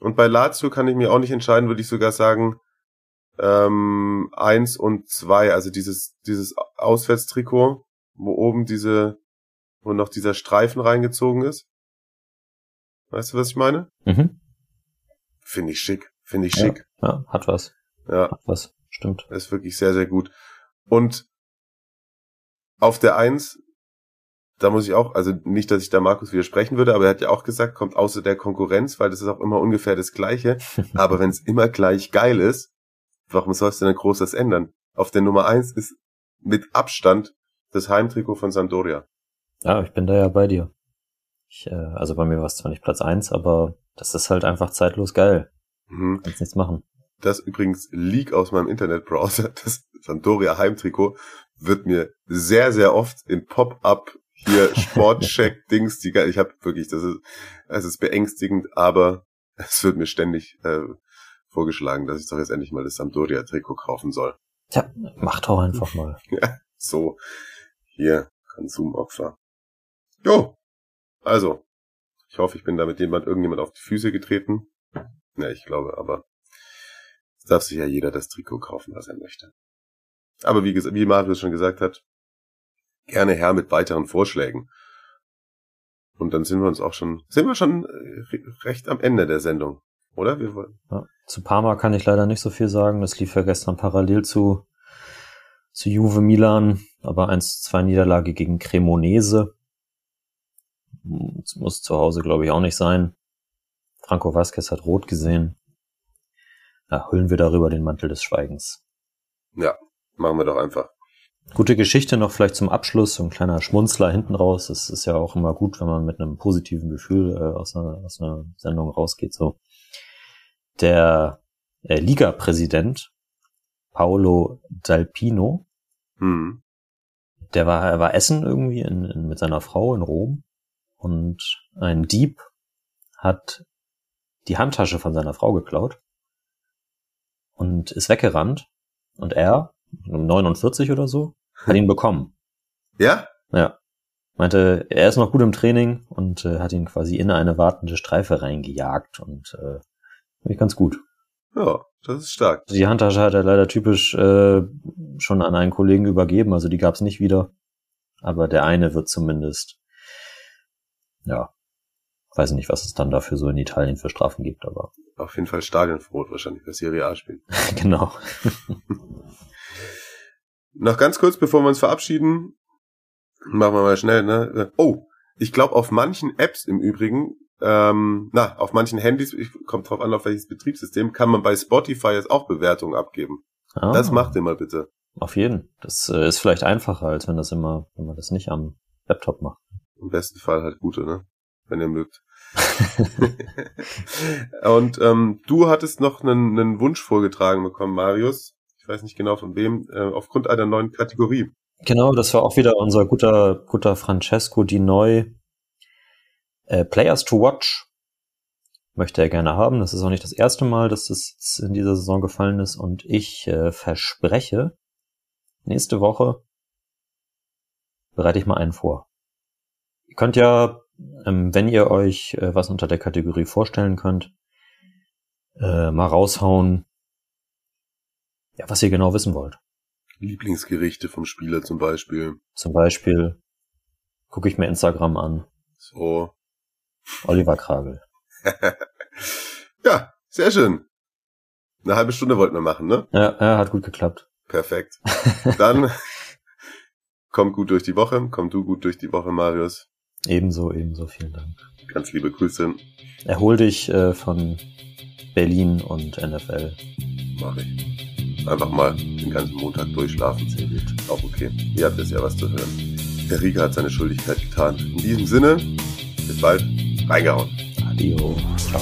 und bei Lazio kann ich mir auch nicht entscheiden, würde ich sogar sagen, ähm, eins und zwei, also dieses, dieses Auswärtstrikot, wo oben diese, wo noch dieser Streifen reingezogen ist. Weißt du, was ich meine? Mhm. Finde ich schick. Finde ich schick. Ja, ja, hat was. Ja. Hat was. Stimmt. ist wirklich sehr, sehr gut. Und auf der Eins da muss ich auch, also nicht, dass ich da Markus widersprechen würde, aber er hat ja auch gesagt, kommt außer der Konkurrenz, weil das ist auch immer ungefähr das Gleiche. <laughs> aber wenn es immer gleich geil ist, warum sollst du denn groß das ändern? Auf der Nummer eins ist mit Abstand das Heimtrikot von Sampdoria. Ja, ich bin da ja bei dir. Ich, äh, also bei mir war es zwar nicht Platz eins, aber das ist halt einfach zeitlos geil. Mhm. Kannst nichts machen. Das übrigens Leak aus meinem Internetbrowser, <laughs> das Sampdoria Heimtrikot wird mir sehr, sehr oft in Pop-up hier <laughs> Sportcheck-Dings, die ich habe wirklich, das ist, es ist beängstigend, aber es wird mir ständig äh, vorgeschlagen, dass ich doch jetzt endlich mal das Sampdoria-Trikot kaufen soll. Tja, mach doch einfach mal. <laughs> ja, so, hier, Konsumopfer. Jo, also, ich hoffe, ich bin da mit jemand, irgendjemand auf die Füße getreten. Ja, ich glaube, aber darf sich ja jeder das Trikot kaufen, was er möchte. Aber wie, wie Marius schon gesagt hat, gerne her mit weiteren Vorschlägen. Und dann sind wir uns auch schon, sind wir schon äh, recht am Ende der Sendung, oder? Wir wollen. Ja, zu Parma kann ich leider nicht so viel sagen. Das lief ja gestern parallel zu, zu Juve Milan, aber 1-2 Niederlage gegen Cremonese. Das muss zu Hause, glaube ich, auch nicht sein. Franco Vasquez hat rot gesehen. Ja, hüllen wir darüber den Mantel des Schweigens. Ja, machen wir doch einfach. Gute Geschichte noch vielleicht zum Abschluss, so ein kleiner Schmunzler hinten raus. Es ist ja auch immer gut, wenn man mit einem positiven Gefühl äh, aus, einer, aus einer Sendung rausgeht. So der äh, Liga-Präsident Paolo Dalpino, Hm. der war, er war essen irgendwie in, in, mit seiner Frau in Rom und ein Dieb hat die Handtasche von seiner Frau geklaut und ist weggerannt und er, um 49 oder so, hat ihn bekommen. <laughs> Ja? Ja. Meinte, er ist noch gut im Training und äh, hat ihn quasi in eine wartende Streife reingejagt und äh, finde ich ganz gut. Ja, das ist stark. Die Handtasche hat er leider typisch äh, schon an einen Kollegen übergeben, also die gab es nicht wieder. Aber der eine wird zumindest, ja, weiß nicht, was es dann dafür so in Italien für Strafen gibt, aber Auf jeden Fall Stadionverbot wahrscheinlich für Serie A spielen. <laughs> genau. <laughs> Noch ganz kurz, bevor wir uns verabschieden, machen wir mal schnell, ne? Oh, ich glaube auf manchen Apps im Übrigen, ähm, na, auf manchen Handys, ich, kommt drauf an, auf welches Betriebssystem, kann man bei Spotify jetzt auch Bewertungen abgeben. Ah, Das macht ihr mal bitte. Auf jeden. Das äh, ist vielleicht einfacher, als wenn das immer, wenn man das nicht am Laptop macht. Im besten Fall halt gute, ne? Wenn ihr mögt. <laughs> Und ähm, du hattest noch einen, einen Wunsch vorgetragen bekommen, Marius. Ich weiß nicht genau von wem, äh, aufgrund einer neuen Kategorie. Genau, das war auch wieder unser guter, guter Francesco Di Neu. Äh, Players to Watch möchte er gerne haben. Das ist auch nicht das erste Mal, dass das in dieser Saison gefallen ist. Und ich äh, verspreche, nächste Woche bereite ich mal einen vor. Ihr könnt ja, ähm, wenn ihr euch äh, was unter der Kategorie vorstellen könnt, äh, mal raushauen, ja, was ihr genau wissen wollt. Lieblingsgerichte vom Spieler zum Beispiel. Zum Beispiel gucke ich mir Instagram an. So. Oliver Kragel. <laughs> Ja, sehr schön. Eine halbe Stunde wollten wir machen, ne? Ja, ja, hat gut geklappt. Perfekt. <laughs> Dann <laughs> kommt gut durch die Woche. Komm du gut durch die Woche, Marius. Ebenso, ebenso. Vielen Dank. Ganz liebe Grüße. Erhol dich äh, von Berlin und NFL. Mache ich. Einfach mal den ganzen Montag durchschlafen. Sehr gut. Auch okay. Ihr habt jetzt ja was zu hören. Der Riga hat seine Schuldigkeit getan. In diesem Sinne, bis bald. Reingehauen. Adio. Ciao.